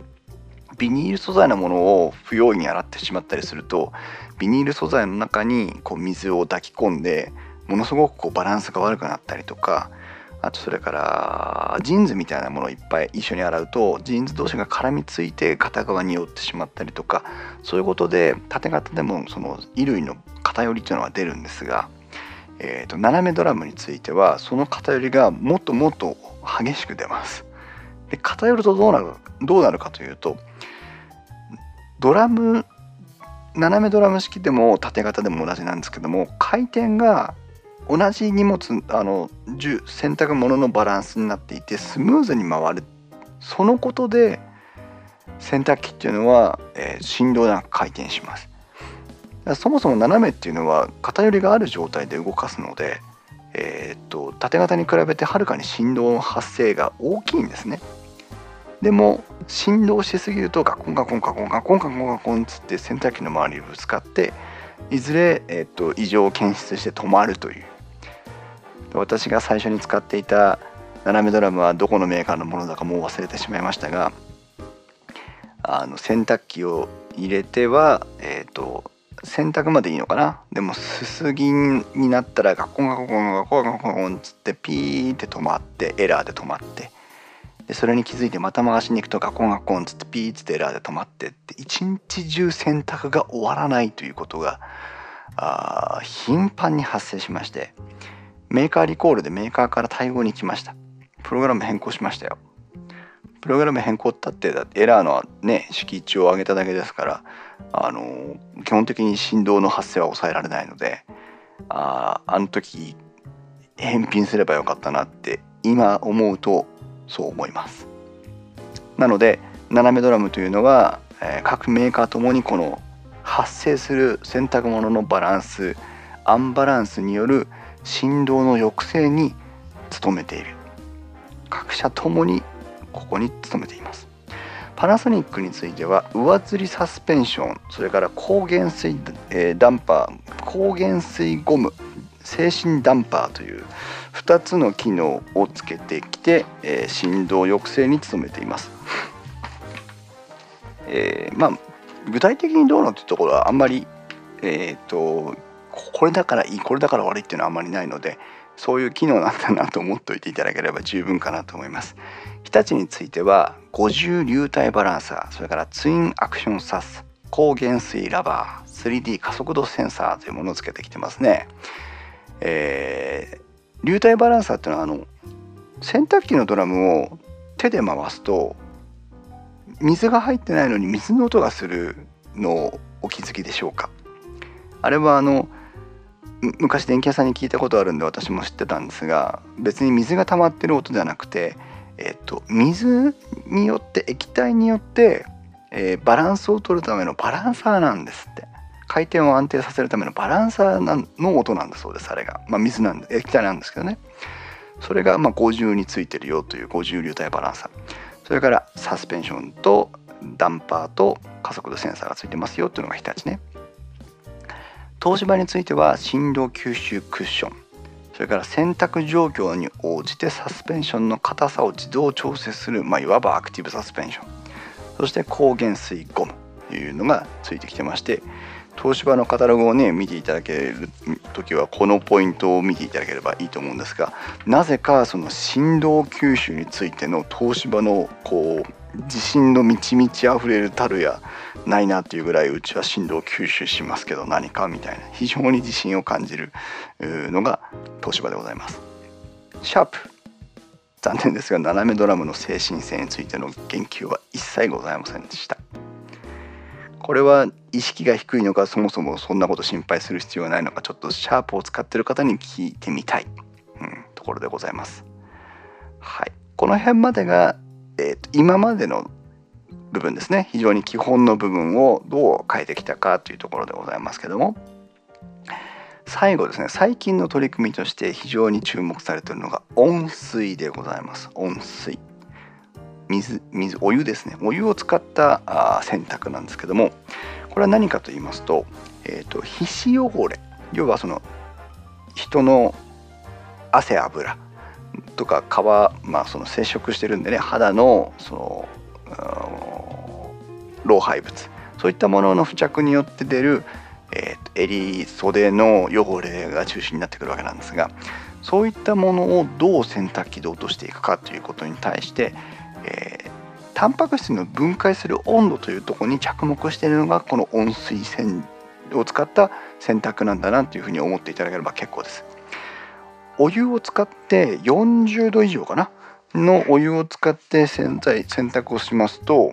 Speaker 1: ビニール素材のものを不用意に洗ってしまったりするとビニール素材の中にこう水を抱き込んでものすごくこうバランスが悪くなったりとかあとそれからジーンズみたいなものをいっぱい一緒に洗うとジーンズ同士が絡みついて片側に寄ってしまったりとかそういうことで縦型でもその衣類の偏りっていうのは出るんですが、えー、と斜めドラムについてはその偏りがもっともっと激しく出ます。で偏るとどうなるどうなるかというとドラム斜めドラム式でも縦型でも同じなんですけども回転が同じ荷物あの洗濯物のバランスになっていてスムーズに回るそのことで洗濯機っていうのは、えー、振動なく回転しますそもそも斜めっていうのは偏りがある状態で動かすのでえー、っと縦型に比べてはるかに振動の発生が大きいんですね。でも振動しすぎるとガコンガコンガコンガコンガコンガコンつって洗濯機の周りにぶつかっていずれ、え、っと異常を検出して止まるという。私が最初に使っていた斜めドラムはどこのメーカーのものだかもう忘れてしまいましたがあの洗濯機を入れては、えーと、洗濯までいいのかな？でもすすぎになったらガコンガコンガコンガコンガコンつってピーって止まってエラーで止まってでそれに気づいてまた回しに行くとガコンガコンつってピーつってエラーで止まってって一日中洗濯が終わらないということがあ頻繁に発生しましてメーカーリコールでメーカーから対応に来ました。プログラム変更しましたよ。プログラム変更ったってエラーのね敷地を上げただけですからあの基本的に振動の発生は抑えられないのでああの時返品すればよかったなって今思うとそう思います。なので斜めドラムというのは、え、各メーカーともにこの発生する洗濯物のバランスアンバランスによる振動の抑制に努めている。各社ともにここに努めています。パナソニックについては上吊りサスペンションそれから高減水、え、ダンパー高減水ゴム精神ダンパーという2つの機能をつけてきて、えー、振動抑制に努めています、えー、まあ具体的にどうのっていうところはあんまりえっ、とこれだからいいこれだから悪いっていうのはあんまりないのでそういう機能なんだなと思っておいていただければ十分かなと思います。日立については50流体バランサーそれからツインアクションサス高減水ラバー 3D 加速度センサーというものをつけてきてますね、えー、流体バランサーっていうのはあの洗濯機のドラムを手で回すと水が入ってないのに水の音がするのをお気づきでしょうか？あれはあの昔電気屋さんに聞いたことあるんで私も知ってたんですが別に水が溜まってる音じゃなくて、えっと、水によって液体によって、えー、バランスを取るためのバランサーなんですって。回転を安定させるためのバランサーの音なんだそうですあれが、まあ、水なんで液体なんですけどね。それがま50についてるよという50流体バランサー。それからサスペンションとダンパーと加速度センサーがついてますよっていうのが日立ね。東芝については振動吸収クッション。それから洗濯状況に応じてサスペンションの硬さを自動調整する、まあ、いわばアクティブサスペンション。そして高原水ゴムというのがついてきてまして東芝のカタログをね見ていただける時はこのポイントを見ていただければいいと思うんですがなぜかその振動吸収についての東芝のこう自信の満ち満ち溢れるたるやないなっていうぐらいうちは振動吸収しますけど何かみたいな非常に自信を感じるのが東芝でございます。シャープ残念ですが斜めドラムの精神性についての言及は一切ございませんでした。これは意識が低いのかそもそもそんなこと心配する必要がないのかちょっとシャープを使ってる方に聞いてみたい、うん、ところでございます。はい、この辺までがえーと、今までの部分ですね。非常に基本の部分をどう変えてきたかというところでございますけども。最後ですね。最近の取り組みとして非常に注目されているのが温水でございます。温水。水水お湯ですね。お湯を使ったあ洗濯なんですけどもこれは何かと言いますと,、えーと皮脂汚れ。要はその人の汗油とか皮、まあ、その接触してるんでね肌のその老廃物。そういったものの付着によって出る、えー、襟袖の汚れが中心になってくるわけなんですがそういったものをどう洗濯機で落としていくかということに対して、えー、タンパク質の分解する温度というとこに着目しているのがこの温水洗を使った洗濯なんだなというふうに思っていただければ結構です。お湯を使って40度以上かな？のお湯を使って洗剤洗濯をしますと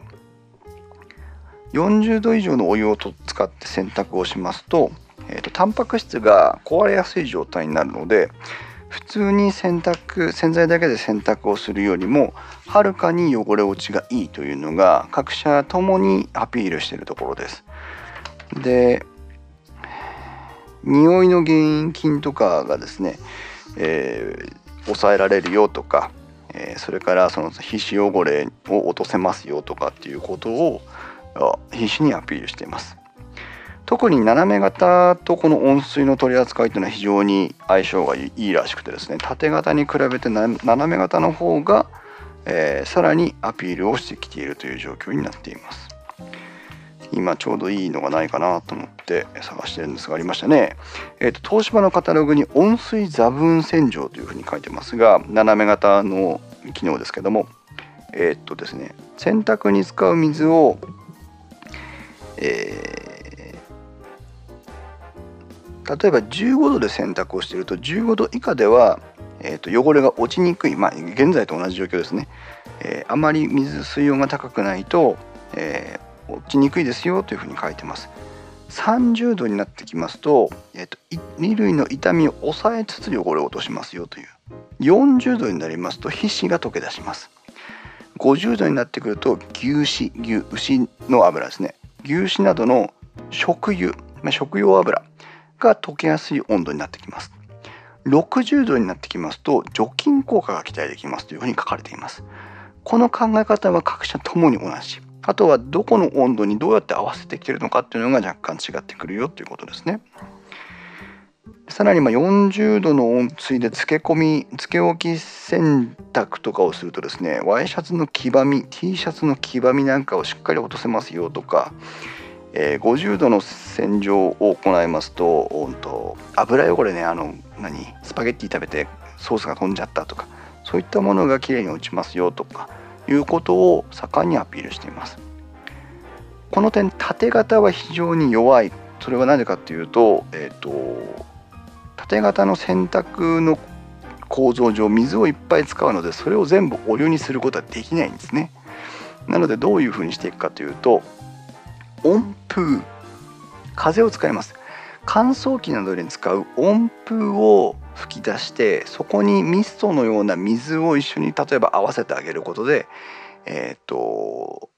Speaker 1: 40度以上のお湯を使って洗濯をしますと,、えーと、タンパク質が壊れやすい状態になるので普通に洗濯洗剤だけで洗濯をするよりもはるかに汚れ落ちがいいというのが各社ともにアピールしているところです。で匂いの原因菌とかがですねえー、抑えられるよとか、えー、それからその皮脂汚れを落とせますよとかっていうことを必死にアピールしています特に斜め型とこの温水の取り扱いというのは非常に相性がいいらしくてですね縦型に比べて斜め型の方が、えー、さらにアピールをしてきているという状況になっています今ちょうどいいのがないかなと思って探してるんですがありましたね。えっ、ー、と東芝のカタログに温水座分洗浄というふうに書いてますが斜め型の機能ですけどもえっ、とですね洗濯に使う水をえー、例えば15度で洗濯をしていると15度以下では、えー、と汚れが落ちにくい、まあ、現在と同じ状況ですね、えー、あまり水水温が高くないと、えー、落ちにくいですよというふうに書いてます。30度になってきますと,、えーと、衣類の傷みを抑えつつ汚れを落としますよという。40度になりますと皮脂が溶け出します。50度になってくると牛脂牛牛の油ですね。牛脂などの食油、まあ、食用油。が溶けやすい温度になってきます。60度になってきますと除菌効果が期待できますというふうに書かれています。この考え方は各社ともに同じ。あとはどこの温度にどうやって合わせてきてるのかっていうのが若干違ってくるよということですね。さらにま40度の温水で漬け込み漬け置き洗濯とかをするとですねワイシャツの黄ばみ T シャツの黄ばみなんかをしっかり落とせますよとか、えー、50度の洗浄を行いますとと油汚れねあの何スパゲッティ食べてソースが飛んじゃったとかそういったものがきれいに落ちますよとかいうことを盛んにアピールしています。この点縦型は非常に弱い。それは何でかっていうと,、えーと縦型の洗濯の構造上水をいっぱい使うのでそれを全部お湯にすることはできないんですね。なのでどういうふうにしていくかというと温風。風を使います。乾燥機などに使う温風を吹き出してそこにミストのような水を一緒に例えば合わせてあげることでえっ、ー、と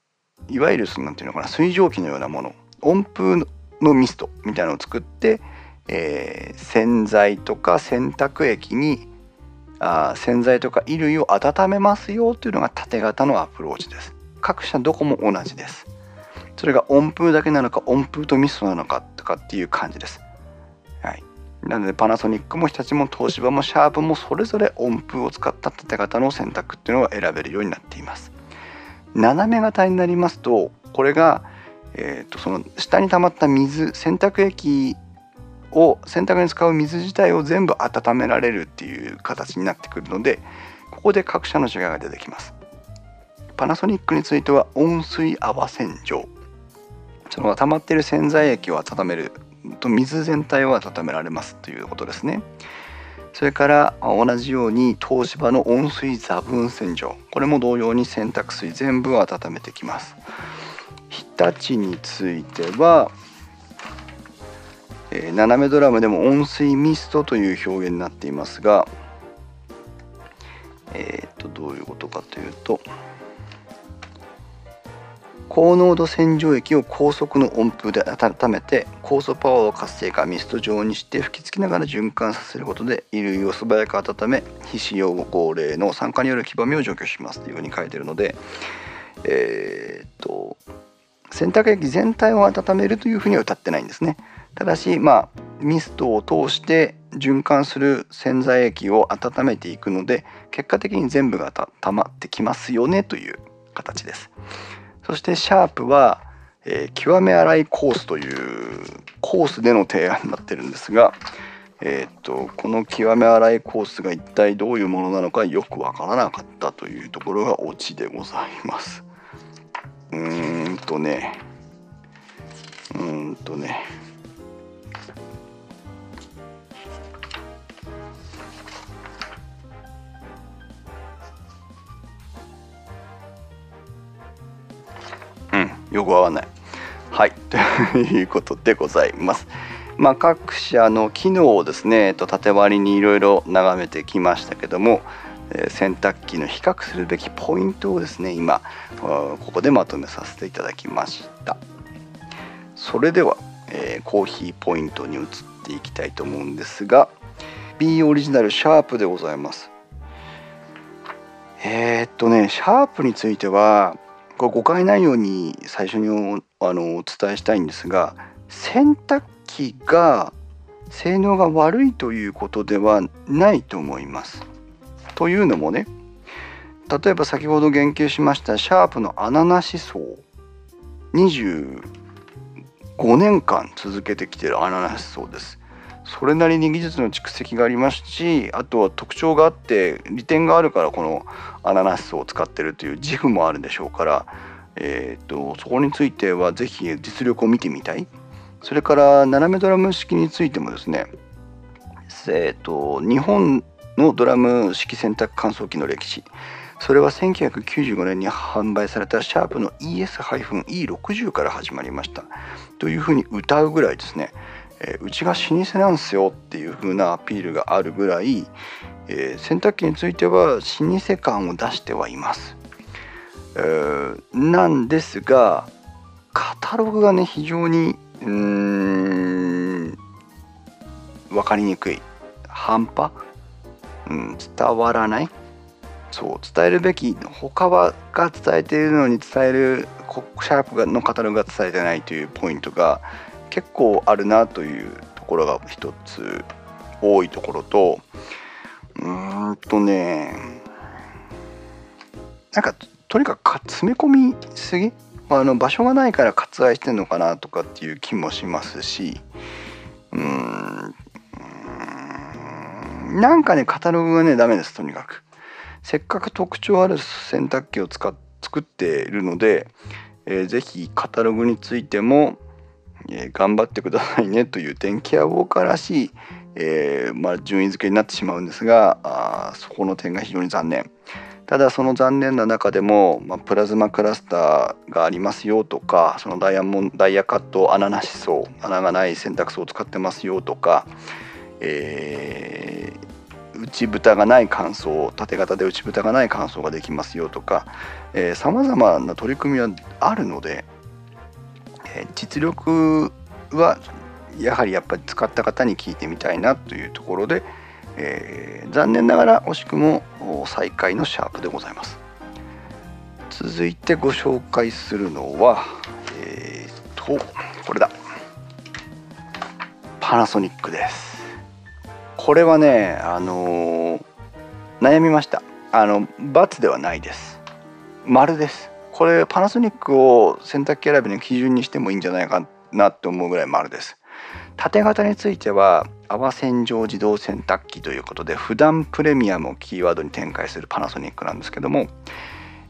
Speaker 1: いわゆる何ていうのかな水蒸気のようなもの温風のミストみたいなのを作ってえー、洗剤とか洗濯液にあ洗剤とか衣類を温めますよというのが縦型のアプローチです。各社どこも同じです。それが温風だけなのか温風とミストなのかとかっていう感じです。はい。なのでパナソニックも日立も東芝もシャープもそれぞれ温風を使った縦型の洗濯っていうのが選べるようになっています。斜め型になりますとこれが、えーとその下に溜まった水洗濯液を洗濯に使う水自体を全部温められるっていう形になってくるのでここで各社の違いが出てきます。パナソニックについては温水泡洗浄その溜まってる洗剤液を温めると水全体を温められますということですね。それから同じように東芝の温水座分洗浄。これも同様に洗濯水全部を温めてきます。日立についてはえ、斜めドラムでも温水ミストという表現になっていますがえっ、とどういうことかというと高濃度洗浄液を高速の温風で温めて酵素パワーを活性化ミスト状にして吹き付きながら循環させることで衣類を素早く温め皮脂汚れの酸化による黄ばみを除去しますというふうに書いてるのでえっ、と洗濯液全体を温めるというふうには歌ってないんですね。ただし、まあ、ミストを通して循環する洗剤液を温めていくので結果的に全部がたまってきますよねという形ですそしてシャープは、えー、極め洗いコースというコースでの提案になってるんですが、えー、っとこの極め洗いコースが一体どういうものなのかよくわからなかったというところがオチでございます。うーんとね。うーんとね。よく合わない。はい、ということでございます。まあ、各社の機能をですね、と縦割りにいろいろ眺めてきましたけども、えー、洗濯機の比較するべきポイントをですね、今、ここでまとめさせていただきました。それでは、えー、コーヒーポイントに移っていきたいと思うんですが、B オリジナルシャープでございますえー、っとねシャープについてはこれ誤解ないように最初にあのお伝えしたいんですが洗濯機が性能が悪いということではないと思います。というのもね例えば先ほど言及しましたシャープの穴なし層25年間続けてきてる穴なし層です。それなりに技術の蓄積がありますしあとは特徴があって利点があるからこのアナナスを使ってるという自負もあるでしょうから、えーと、そこについては是非実力を見てみたい。それから斜めドラム式についてもですねえーと、日本のドラム式洗濯乾燥機の歴史。それは1995年に販売されたシャープの ES-E60 から始まりました。というふうに歌うぐらいですね。えー、うちが老舗なんすよっていう風なアピールがあるぐらい、えー、洗濯機については老舗感を出してはいます。えー、なんですがカタログがね非常にうーん分かりにくい。半端、うん、伝わらない？そう伝えるべき。他はが伝えているのに伝えるシャープのカタログが伝えてないというポイントが結構あるなというところが一つ多いところとうーんとねなんかとにかく詰め込みすぎ？あの場所がないから割愛してんのかなとかっていう気もしますしうーんなんかねカタログがねダメですとにかく。せっかく特徴ある洗濯機を使っ作っているので、えー、ぜひカタログについてもえー、頑張ってくださいねという電気屋ウォーカーらしい、えー、まあ、順位付けになってしまうんですがあそこの点が非常に残念。ただその残念な中でも、まあ、プラズマクラスターがありますよとかそのダイヤモンダイヤカット穴なし層穴がない洗濯槽を使ってますよとか、えー、内蓋がない乾燥縦型で内蓋がない乾燥ができますよとかさまざまな取り組みはあるのでえ実力はやはりやっぱり使った方に聞いてみたいなというところで、えー、残念ながら惜しくも最下位のシャープでございます。続いてご紹介するのはえー、とこれだ。パナソニックです。これはねあのー、悩みました。あの×ではないです。丸です。これパナソニックを洗濯機選びの基準にしてもいいんじゃないかなって思うぐらい丸です。縦型については泡洗浄自動洗濯機ということで普段プレミアムをキーワードに展開するパナソニックなんですけども、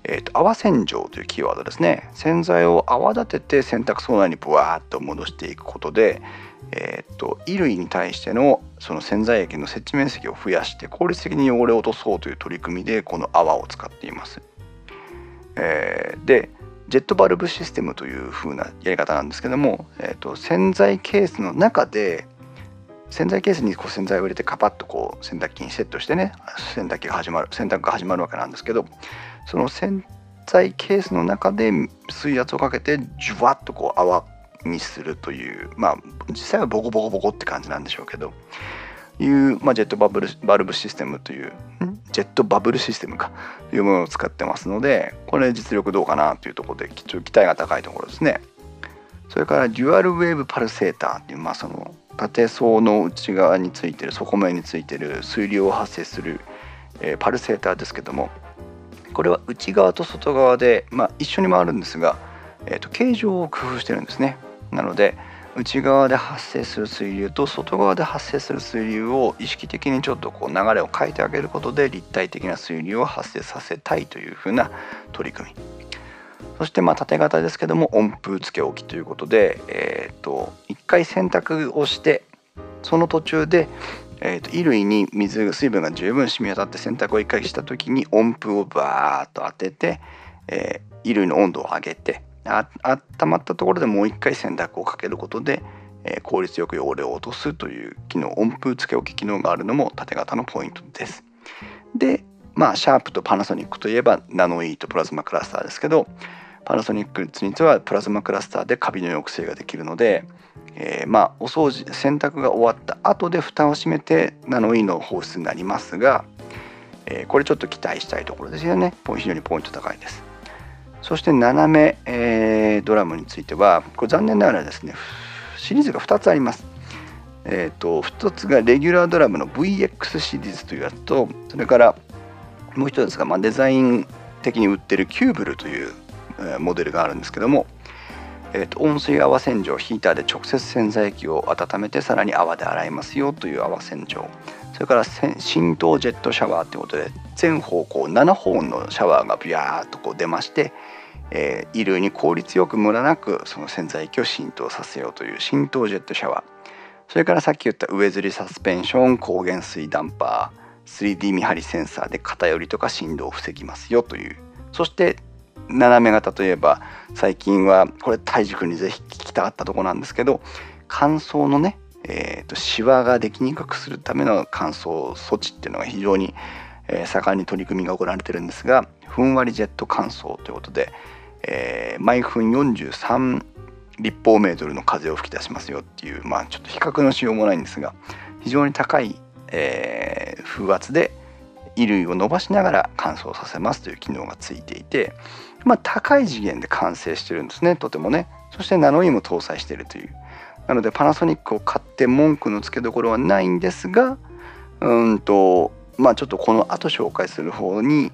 Speaker 1: えーと、泡洗浄というキーワードですね洗剤を泡立てて洗濯槽内にブワーッと戻していくことで、えーと衣類に対してのその洗剤液の接地面積を増やして効率的に汚れを落とそうという取り組みでこの泡を使っています。えー、でジェットバルブシステムという風なやり方なんですけども、えーと、洗剤ケースの中で洗剤ケースにこう洗剤を入れてカパッとこう洗濯機にセットしてね洗濯機が始まる洗濯が始まるわけなんですけどその洗剤ケースの中で水圧をかけてジュワッとこう泡にするというまあ実際はボコボコボコって感じなんでしょうけどいう、まあ、ジェットバブルバルブシステムというジェットバブルシステムか。というものを使ってますのでこれ実力どうかなというところで期待が高いところですね。それからデュアルウェーブパルセーターっていう、まあ、その縦層の内側についてる底面についてる水流を発生する、えー、パルセーターですけどもこれは内側と外側で、まあ、一緒に回るんですが、えーと形状を工夫してるんですね。なので内側で発生する水流と外側で発生する水流を意識的にちょっとこう流れを変えてあげることで立体的な水流を発生させたいというふうな取り組み。そしてまあ縦型ですけども温風つけ置きということで、えー、と1回洗濯をしてその途中で、えー、と衣類に水水分が十分染み渡って洗濯を1回した時に温風をバーッと当てて、えー、衣類の温度を上げてあ温まったところでもう一回洗濯をかけることで、えー、効率よく汚れを落とすという機能温風付け置き機能があるのも縦型のポイントです。でまあシャープとパナソニックといえばナノイーとプラズマクラスターですけどパナソニックについてはプラズマクラスターでカビの抑制ができるので、えー、まあお掃除洗濯が終わった後で蓋を閉めてナノイーの放出になりますが、えー、これちょっと期待したいところですよね非常にポイント高いですそして斜め、えー、ドラムについてはこれ残念ながらですねシリーズが2つあります。えーと、1つがレギュラードラムの VX シリーズというやつとそれからもう1つが、まあ、デザイン的に売ってるキューブルという、えー、モデルがあるんですけども、えーと、温水泡洗浄ヒーターで直接洗剤機を温めてさらに泡で洗いますよという泡洗浄。それから浸透ジェットシャワーということで全方向7本のシャワーがビャーっとこう出まして、えー、衣類に効率よくムラなくその洗剤機を浸透させようという浸透ジェットシャワー。それからさっき言った上吊りサスペンション高原水ダンパー 3D 見張りセンサーで偏りとか振動を防ぎますよという。そして斜め型といえば最近はこれ泰治君にぜひ聞きたかったとこなんですけど乾燥のね、えーと、シワができにくくするための乾燥措置っていうのが非常に、えー、盛んに取り組みが行われてるんですがふんわりジェット乾燥ということで、えー、毎分43立方メートルの風を吹き出しますよっていうまあちょっと比較のしようもないんですが非常に高い、えー、風圧で衣類を伸ばしながら乾燥させますという機能がついていて、まあ、高い次元で完成してるんですねとてもね。そしてナノイーも搭載してるという。なのでパナソニックを買って文句のつけどころはないんですがうんとまあちょっとこの後紹介する方に、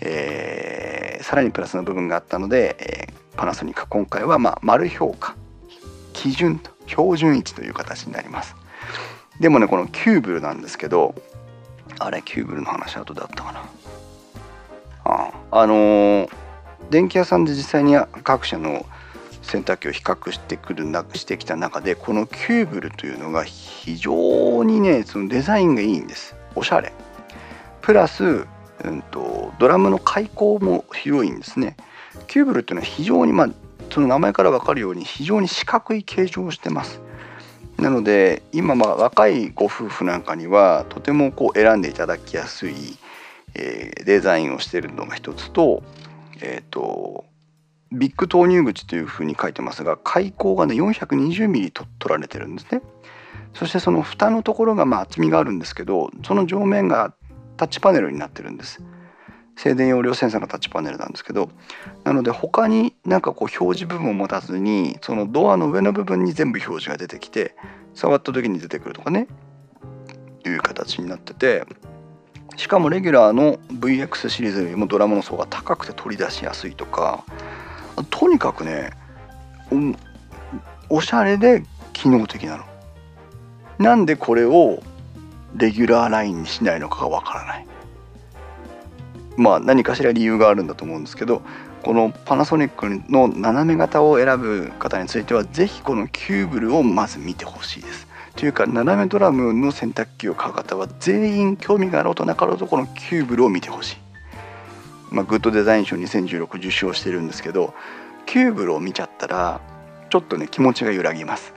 Speaker 1: えー、さらにプラスの部分があったので、えー、パナソニック今回はまあ丸評価基準と標準値という形になります。でもねこのキューブルなんですけどあれキューブルの話後であったかな。ああのー、電気屋さんで実際に各社の洗濯機を比較してくるなしてきた中でこのキューブルというのが非常にねそのデザインがいいんです。おしゃれ。プラス、うんと、ドラムの開口も広いんですねキューブルっていうのは非常にまあその名前から分かるように非常に四角い形状をしてますなので今まあ若いご夫婦なんかにはとてもこう選んでいただきやすい、えー、デザインをしているのが一つと,、えーと、ビッグ投入口というふうに書いてますが開口がね 420mm と取られてるんですね。そしてその蓋のところがまあ厚みがあるんですけどその上面がタッチパネルになってるんです。静電容量センサーのタッチパネルなんですけどなので他になんかこう表示部分を持たずにそのドアの上の部分に全部表示が出てきて触った時に出てくるとかねいう形になっててしかもレギュラーの VX シリーズよりもドラムの層が高くて取り出しやすいとかとにかくねおしゃれで機能的なの。なんでこれをレギュラーラインにしないのかがわからない。まあ何かしら理由があるんだと思うんですけどこのパナソニックの斜め型を選ぶ方については是非このキューブルをまず見てほしいです。というか斜めドラムの洗濯機を買う方は全員興味があろうとなかろうとこのキューブルを見てほしい。まあ、グッドデザイン賞2016受賞してるんですけどキューブルを見ちゃったらちょっとね気持ちが揺らぎます。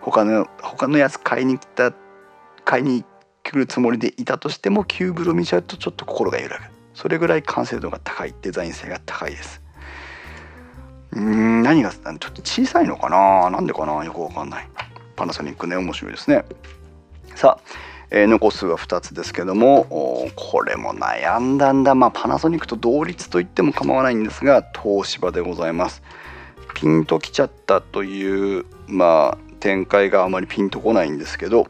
Speaker 1: 他の他のやつ買いに来た買いにるつもりでいたとしてもキューブルを見ちゃうとちょっと心が揺らぐ。それぐらい完成度が高いデザイン性が高いです。うん何がちょっと小さいのかな？なんでかな？よくわかんない。パナソニックね面白いですね。さあ、えー、残すは2つですけどもこれも悩んだんだ。まあパナソニックと同率と言っても構わないんですが東芝でございます。ピンときちゃったというまあ展開があまりピンとこないんですけど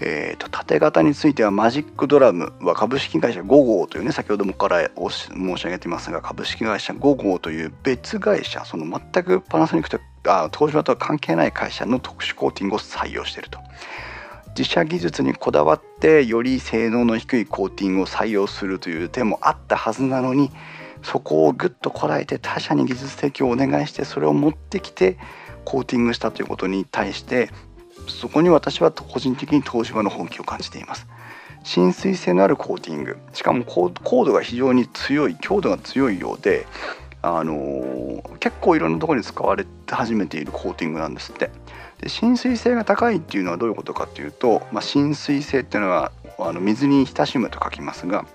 Speaker 1: えーと、縦型についてはマジックドラムは株式会社5号というね先ほどもから申し上げていますが株式会社5号という別会社その全くパナソニックとあ東芝とは関係ない会社の特殊コーティングを採用していると。自社技術にこだわってより性能の低いコーティングを採用するという手もあったはずなのにそこをぐっとこらえて他社に技術提供をお願いしてそれを持ってきてコーティングしたということに対してそこに私は個人的に東芝の本気を感じています。浸水性のあるコーティング。しかもコードが非常に強い強度が強いようであのー、結構いろんなところに使われて始めているコーティングなんですって。で浸水性が高いっていうのはどういうことかっていうと、まあ、浸水性っていうのはあの水に浸しむと書きますが、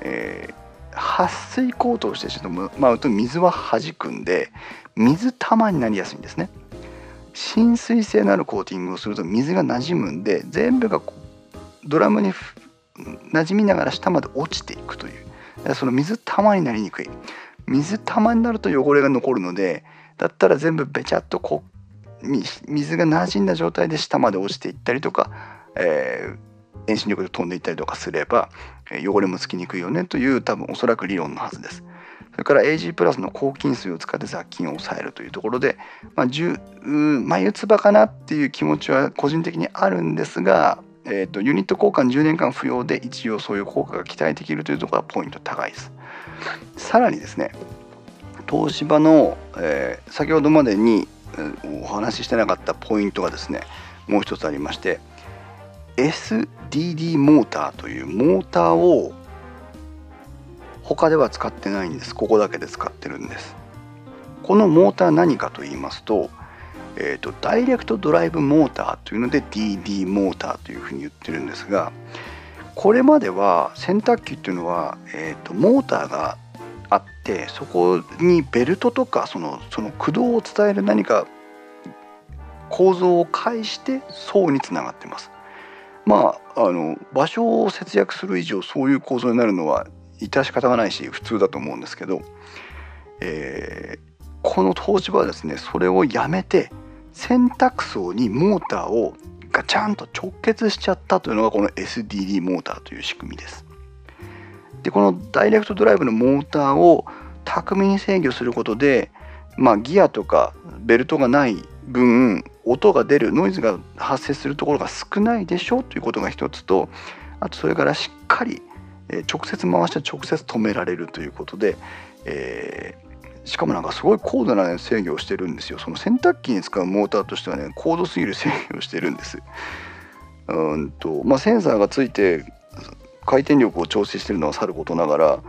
Speaker 1: えー、撥水コートをしてしまうと水は弾くんで水玉になりやすいんですね。浸水性のあるコーティングをすると水が馴染むんで全部がドラムに馴染みながら下まで落ちていくというその水玉になりにくい水玉になると汚れが残るのでだったら全部べちゃっとこう水が馴染んだ状態で下まで落ちていったりとか、えー、遠心力で飛んでいったりとかすれば汚れもつきにくいよねという多分おそらく理論のはずです。それから AG プラスの抗菌水を使って雑菌を抑えるというところで、まあ、眉唾かなっていう気持ちは個人的にあるんですが、えーと、ユニット交換10年間不要で一応そういう効果が期待できるというところがポイント高いです。さらにですね東芝の、えー、先ほどまでにお話ししてなかったポイントがですねもう一つありまして SDD モーターというモーターを他では使ってないんですここだけで使ってるんですこのモーター何かと言いますと,、えーと、ダイレクトドライブモーターというので DD モーターというふうに言ってるんですがこれまでは洗濯機っていうのは、えーと、モーターがあってそこにベルトとかそのその駆動を伝える何か構造を介して層につながってます。まああの場所を節約する以上そういう構造になるのは致し方がないし普通だと思うんですけど、えー、この東芝はですねそれをやめて洗濯槽にモーターをガチャンと直結しちゃったというのがこの SDD モーターという仕組みです。でこのダイレクトドライブのモーターを巧みに制御することで、まあ、ギアとかベルトがない分音が出るノイズが発生するところが少ないでしょうということが一つとあとそれからしっかりえ直接回して直接止められるということで、えー、しかもなんかすごい高度な、ね、制御をしてるんですよ。その洗濯機に使うモーターとしてはね高度すぎる制御をしてるんです。うんとまあセンサーがついて回転力を調整してるのはさることながら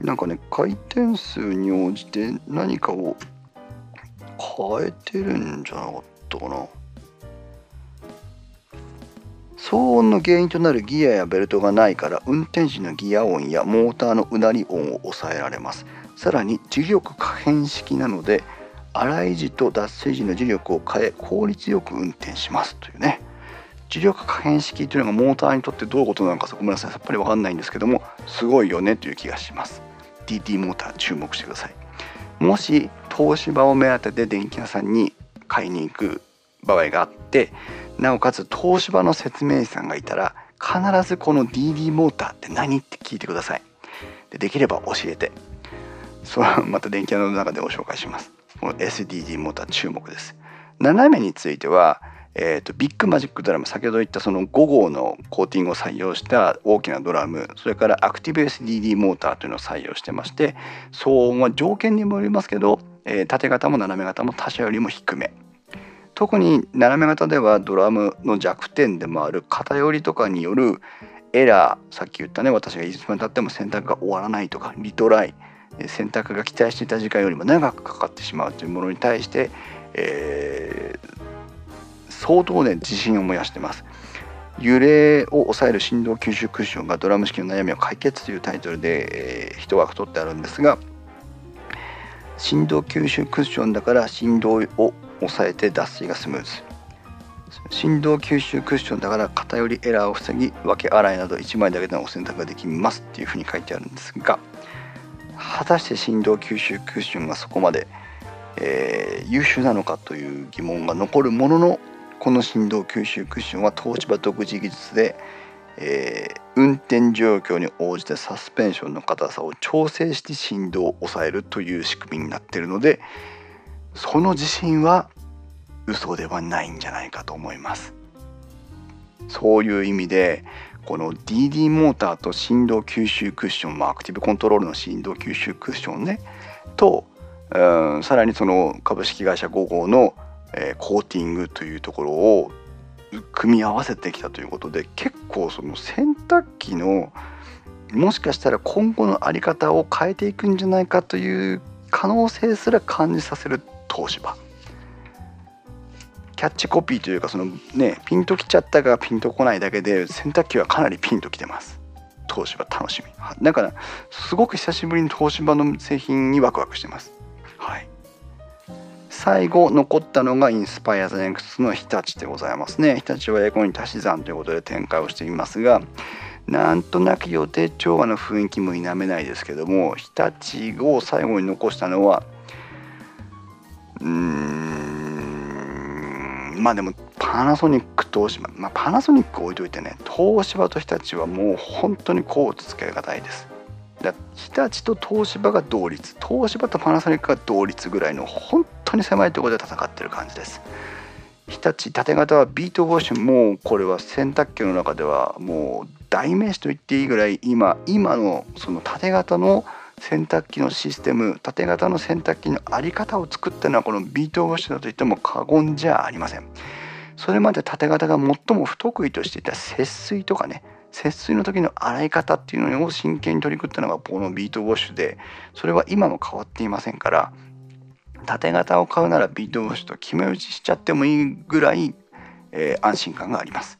Speaker 1: なんかね回転数に応じて何かを変えてるんじゃなかったかな。騒音の原因となるギアやベルトがないから運転時のギア音やモーターのうなり音を抑えられます。さらに磁力可変式なので洗い時と脱水時の磁力を変え効率よく運転します。というね。磁力可変式というのがモーターにとってどういうことなのかごめんなさい。さっぱり分かんないんですけどもすごいよね。という気がします。DT モーター注目してください。もし東芝を目当てで電気屋さんに買いに行く場合があってなおかつ東芝の説明士さんがいたら必ずこの DD モーターって何って聞いてください。でできれば教えて。それはまた電気屋の中でご紹介します。この SDD モーター注目です。斜めについてはえーと、ビッグマジックドラム先ほど言ったその5号のコーティングを採用した大きなドラムそれからアクティブ SDD モーターというのを採用してまして騒音は条件にもよりますけど、えー、縦型も斜め型も他社よりも低め。特に斜め型ではドラムの弱点でもある偏りとかによるエラーさっき言ったね私がいつまでたっても洗濯が終わらないとかリトライ洗濯が期待していた時間よりも長くかかってしまうというものに対して、えー、相当ね自信を燃やしてます。揺れを抑える振動吸収クッションがドラム式の悩みを解決というタイトルで、えー、一枠取ってあるんですが振動吸収クッションだから振動を抑えて脱水がスムーズ。振動吸収クッションだから偏りエラーを防ぎ分け洗いなど1枚だけでのお洗濯ができますっていうふうに書いてあるんですが果たして振動吸収クッションがそこまで、えー、優秀なのかという疑問が残るもののこの振動吸収クッションは東芝独自技術で、えー、運転状況に応じてサスペンションの硬さを調整して振動を抑えるという仕組みになっているのでその自信は嘘ではないんじゃないかと思います。そういう意味でこの DD モーターと振動吸収クッション、まあ、アクティブコントロールの振動吸収クッションねと、うん、さらにその株式会社5号の、えー、コーティングというところを組み合わせてきたということで結構その洗濯機のもしかしたら今後の在り方を変えていくんじゃないかという可能性すら感じさせる東芝キャッチコピーというかそのねピンときちゃったがピンとこないだけで洗濯機はかなりピンときてます。東芝楽しみ。だからすごく久しぶりに東芝の製品にワクワクしてます。はい。最後残ったのがインスパイアザネクスの日立でございますね。日立は英語に足し算ということで展開をしていますがなんとなく予定調和の雰囲気も否めないですけども日立を最後に残したのはうーん。まあでもパナソニック東芝まあパナソニック置いといてね東芝と日立はもう本当にこうつけがたいです。だ日立と東芝が同率東芝とパナソニックが同率ぐらいの本当に狭いところで戦ってる感じです。日立縦型はビートウォッシュもうこれは洗濯機の中ではもう代名詞と言っていいぐらい今今のその縦型の洗濯機のシステム縦型の洗濯機の在り方を作ったのはこのビートウォッシュだと言っても過言じゃありません。それまで縦型が最も不得意としていた節水とかね節水の時の洗い方っていうのを真剣に取り組んだのがこのビートウォッシュでそれは今も変わっていませんから縦型を買うならビートウォッシュと決め打ちしちゃってもいいぐらい、えー、安心感があります。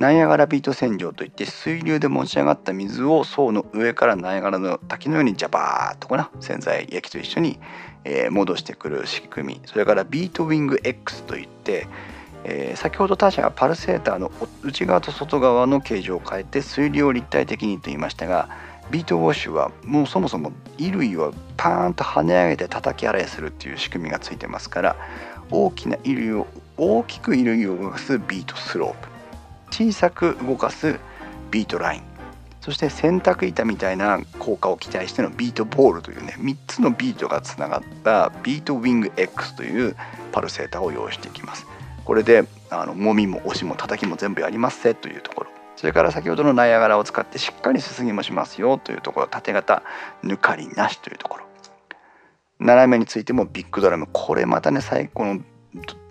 Speaker 1: ナイアガラビート洗浄といって水流で持ち上がった水を層の上からナイアガラの滝のようにジャバーっとこな洗剤液と一緒に、えー、戻してくる仕組み。それからビートウィング X といってえー、先ほど他社がパルセーターの内側と外側の形状を変えて水流を立体的にと言いましたがビートウォッシュはもうそもそも衣類をパーンと跳ね上げて叩き洗いするっていう仕組みがついてますから大きな衣類を大きく衣類を動かすビートスロープ。小さく動かすビートライン。そして洗濯板みたいな効果を期待してのビートボールというね3つのビートがつながったビートウィング X というパルセーターを用意していきます。これであのもみも押しも叩きも全部やりますせというところ。それから先ほどのナイアガラを使ってしっかりすすぎもしますよというところ。縦型抜かりなしというところ。斜めについてもビッグドラム。これまたね最高の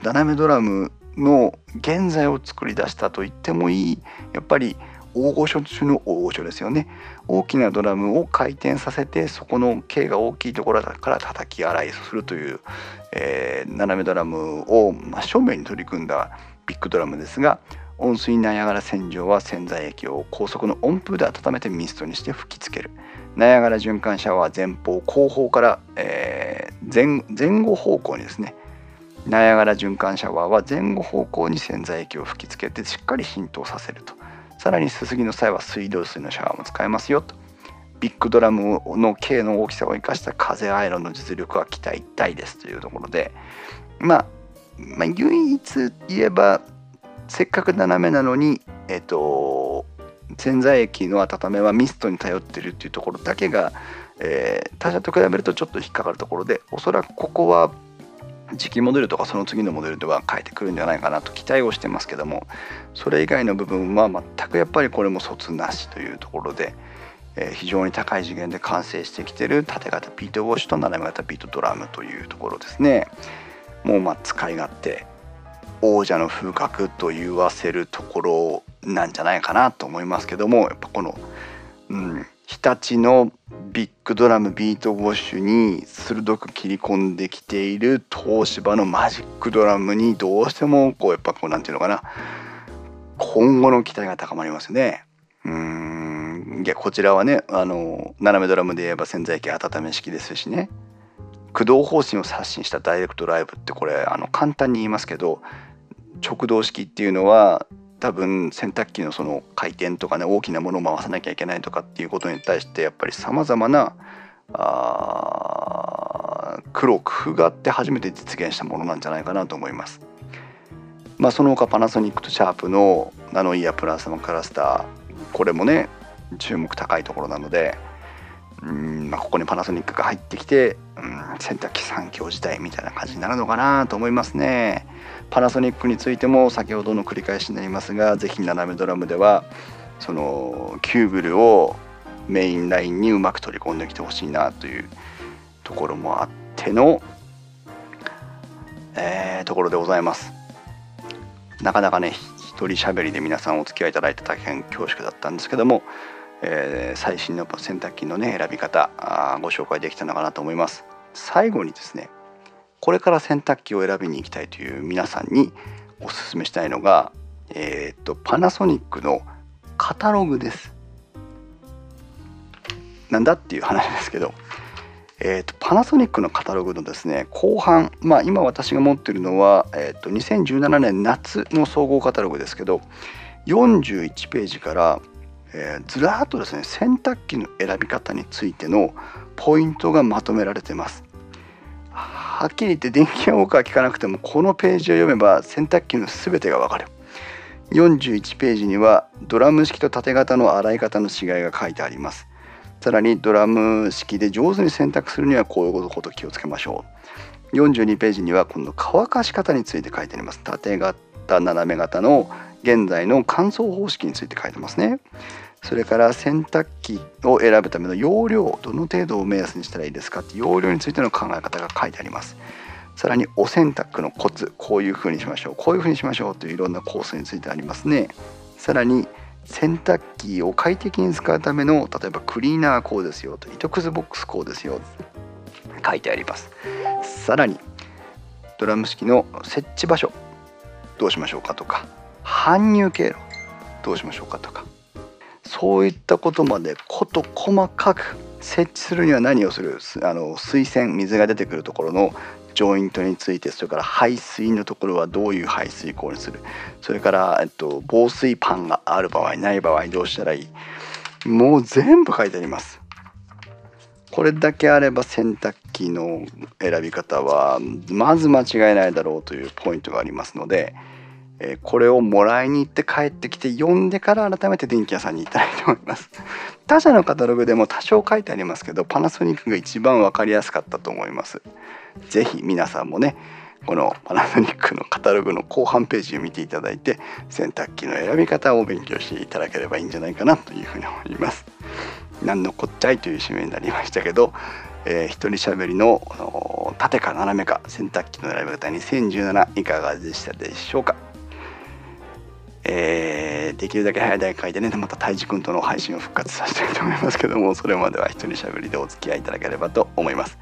Speaker 1: 斜めドラムの現在を作り出したと言ってもいい。やっぱり大御所中の大御所ですよね。大きなドラムを回転させてそこの径が大きいところから叩き洗いするという、えー、斜めドラムを真正面に取り組んだビッグドラムですが温水ナイアガラ洗浄は洗剤液を高速の温風で温めてミストにして吹きつける。ナイアガラ循環シャワー前方後方から、えー、前前後方向にですねナイアガラ循環シャワーは前後方向に洗剤液を吹きつけてしっかり浸透させると。さらにすすぎの際は水道水のシャワーも使えますよと。ビッグドラムの径の大きさを生かした風アイロンの実力は期待大ですというところで、まあ、まあ唯一言えばせっかく斜めなのにえっ、と洗剤液の温めはミストに頼ってるっていうところだけが、えー、他社と比べるとちょっと引っかかるところでおそらくここは次期モデルとかその次のモデルでは変えてくるんじゃないかなと期待をしてますけどもそれ以外の部分は全くやっぱりこれも卒なしというところで、えー、非常に高い次元で完成してきてる縦型ビートウォッシュと斜め型ビートドラムというところですね。もうまあ使い勝手王者の風格と言わせるところなんじゃないかなと思いますけどもやっぱこの、うん、日立のビッグドラムビートウォッシュに鋭く切り込んできている東芝のマジックドラムにどうしてもこうやっぱこうなんていうのかな今後の期待が高まりますね。うんいやこちらはねあの斜めドラムで言えば洗剤液温め式ですしね駆動方針を刷新したダイレクトライブってこれあの簡単に言いますけど直動式っていうのは多分洗濯機のその回転とかね大きなものを回さなきゃいけないとかっていうことに対してやっぱりさまざまなあ苦労工夫があって初めて実現したものなんじゃないかなと思います。まあ、その他パナソニックとシャープのナノイヤプラスマクラスターこれもね注目高いところなのでうん、まあ、ここにパナソニックが入ってきて、うん、洗濯機3強時代みたいな感じになるのかなと思いますね。パナソニックについても先ほどの繰り返しになりますが是非斜めドラムではそのキューブルをメインラインにうまく取り込んできてほしいなというところもあっての、えー、ところでございます。なかなかね一人喋りで皆さんお付き合いいただいて大変恐縮だったんですけども、えー、最新の洗濯機のね選び方ご紹介できたのかなと思います。最後にですねこれから洗濯機を選びに行きたいという皆さんにお勧めしたいのが、えーと、パナソニックのカタログです。なんだっていう話ですけど、えーと、パナソニックのカタログのですね後半、まあ、今私が持ってるのは、えーと、2017年夏の総合カタログですけど41ページから、えー、ずらっとですね洗濯機の選び方についてのポイントがまとめられてます。はっきり言って電気屋ウォーカー聞かなくてもこのページを読めば洗濯機の全てがわかる。41ページにはドラム式と縦型の洗い方の違いが書いてあります。さらにドラム式で上手に洗濯するにはこういうこと気をつけましょう42ページには今度乾かし方について書いてあります縦型斜め型の現在の乾燥方式について書いてますねそれから洗濯機を選ぶための容量どの程度を目安にしたらいいですかって容量についての考え方が書いてあります。さらにお洗濯のコツこういう風にしましょうこういう風にしましょうといういろんなコースについてありますね。さらに洗濯機を快適に使うための例えばクリーナーこうですよと糸くずボックスこうですよ書いてあります。さらにドラム式の設置場所どうしましょうかとか搬入経路どうしましょうかとか。そういったことまで事細かく設置するには何をする？あの水栓水が出てくるところのジョイントについてそれから排水のところはどういう排水口にする？それから、えっと、防水パンがある場合ない場合どうしたらいい？もう全部書いてあります。これだけあれば洗濯機の選び方はまず間違いないだろうというポイントがありますので、えこれをもらいに行って帰ってきて読んでから改めて電気屋さんに行ったいと思います 他社のカタログでも多少書いてありますけどパナソニックが一番分かりやすかったと思います是非皆さんもねこのパナソニックのカタログの後半ページを見ていただいて洗濯機の選び方を勉強していただければいいんじゃないかなというふうに思います。何のこっちゃいという締めになりましたけど、えー、一人喋りの縦か斜めか洗濯機の選び方2017いかがでしたでしょうか。えー、できるだけ早い段階でねまたたいじくんとの配信を復活させたいと思いますけどもそれまでは一人喋りでお付き合いいただければと思います。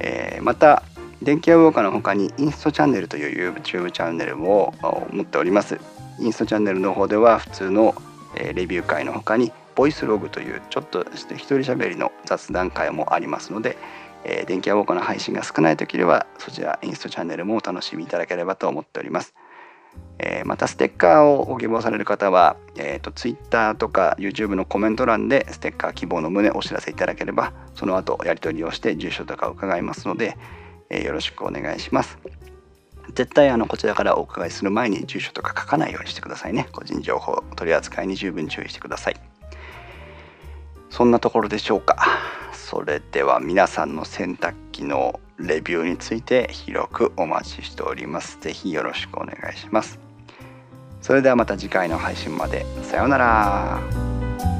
Speaker 1: えー、また電気屋ウォーカーの他にインストチャンネルという YouTube チャンネルも持っておりますインストチャンネルの方では普通の、えレビュー会の他にボイスログというちょっとして一人喋りの雑談会もありますので、えー、電気屋ウォーカーの配信が少ない時ではそちらインストチャンネルもお楽しみいただければと思っておりますえー、またステッカーをご希望される方は、えーと、Twitter とか YouTube のコメント欄でステッカー希望の旨お知らせいただければその後やり取りをして住所とかを伺いますので、えー、よろしくお願いします。絶対あのこちらからお伺いする前に住所とか書かないようにしてくださいね。個人情報取り扱いに十分注意してください。そんなところでしょうか。それでは皆さんの洗濯機のレビューについて広くお待ちしております。是非よろしくお願いします。それではまた次回の配信まで。さようなら。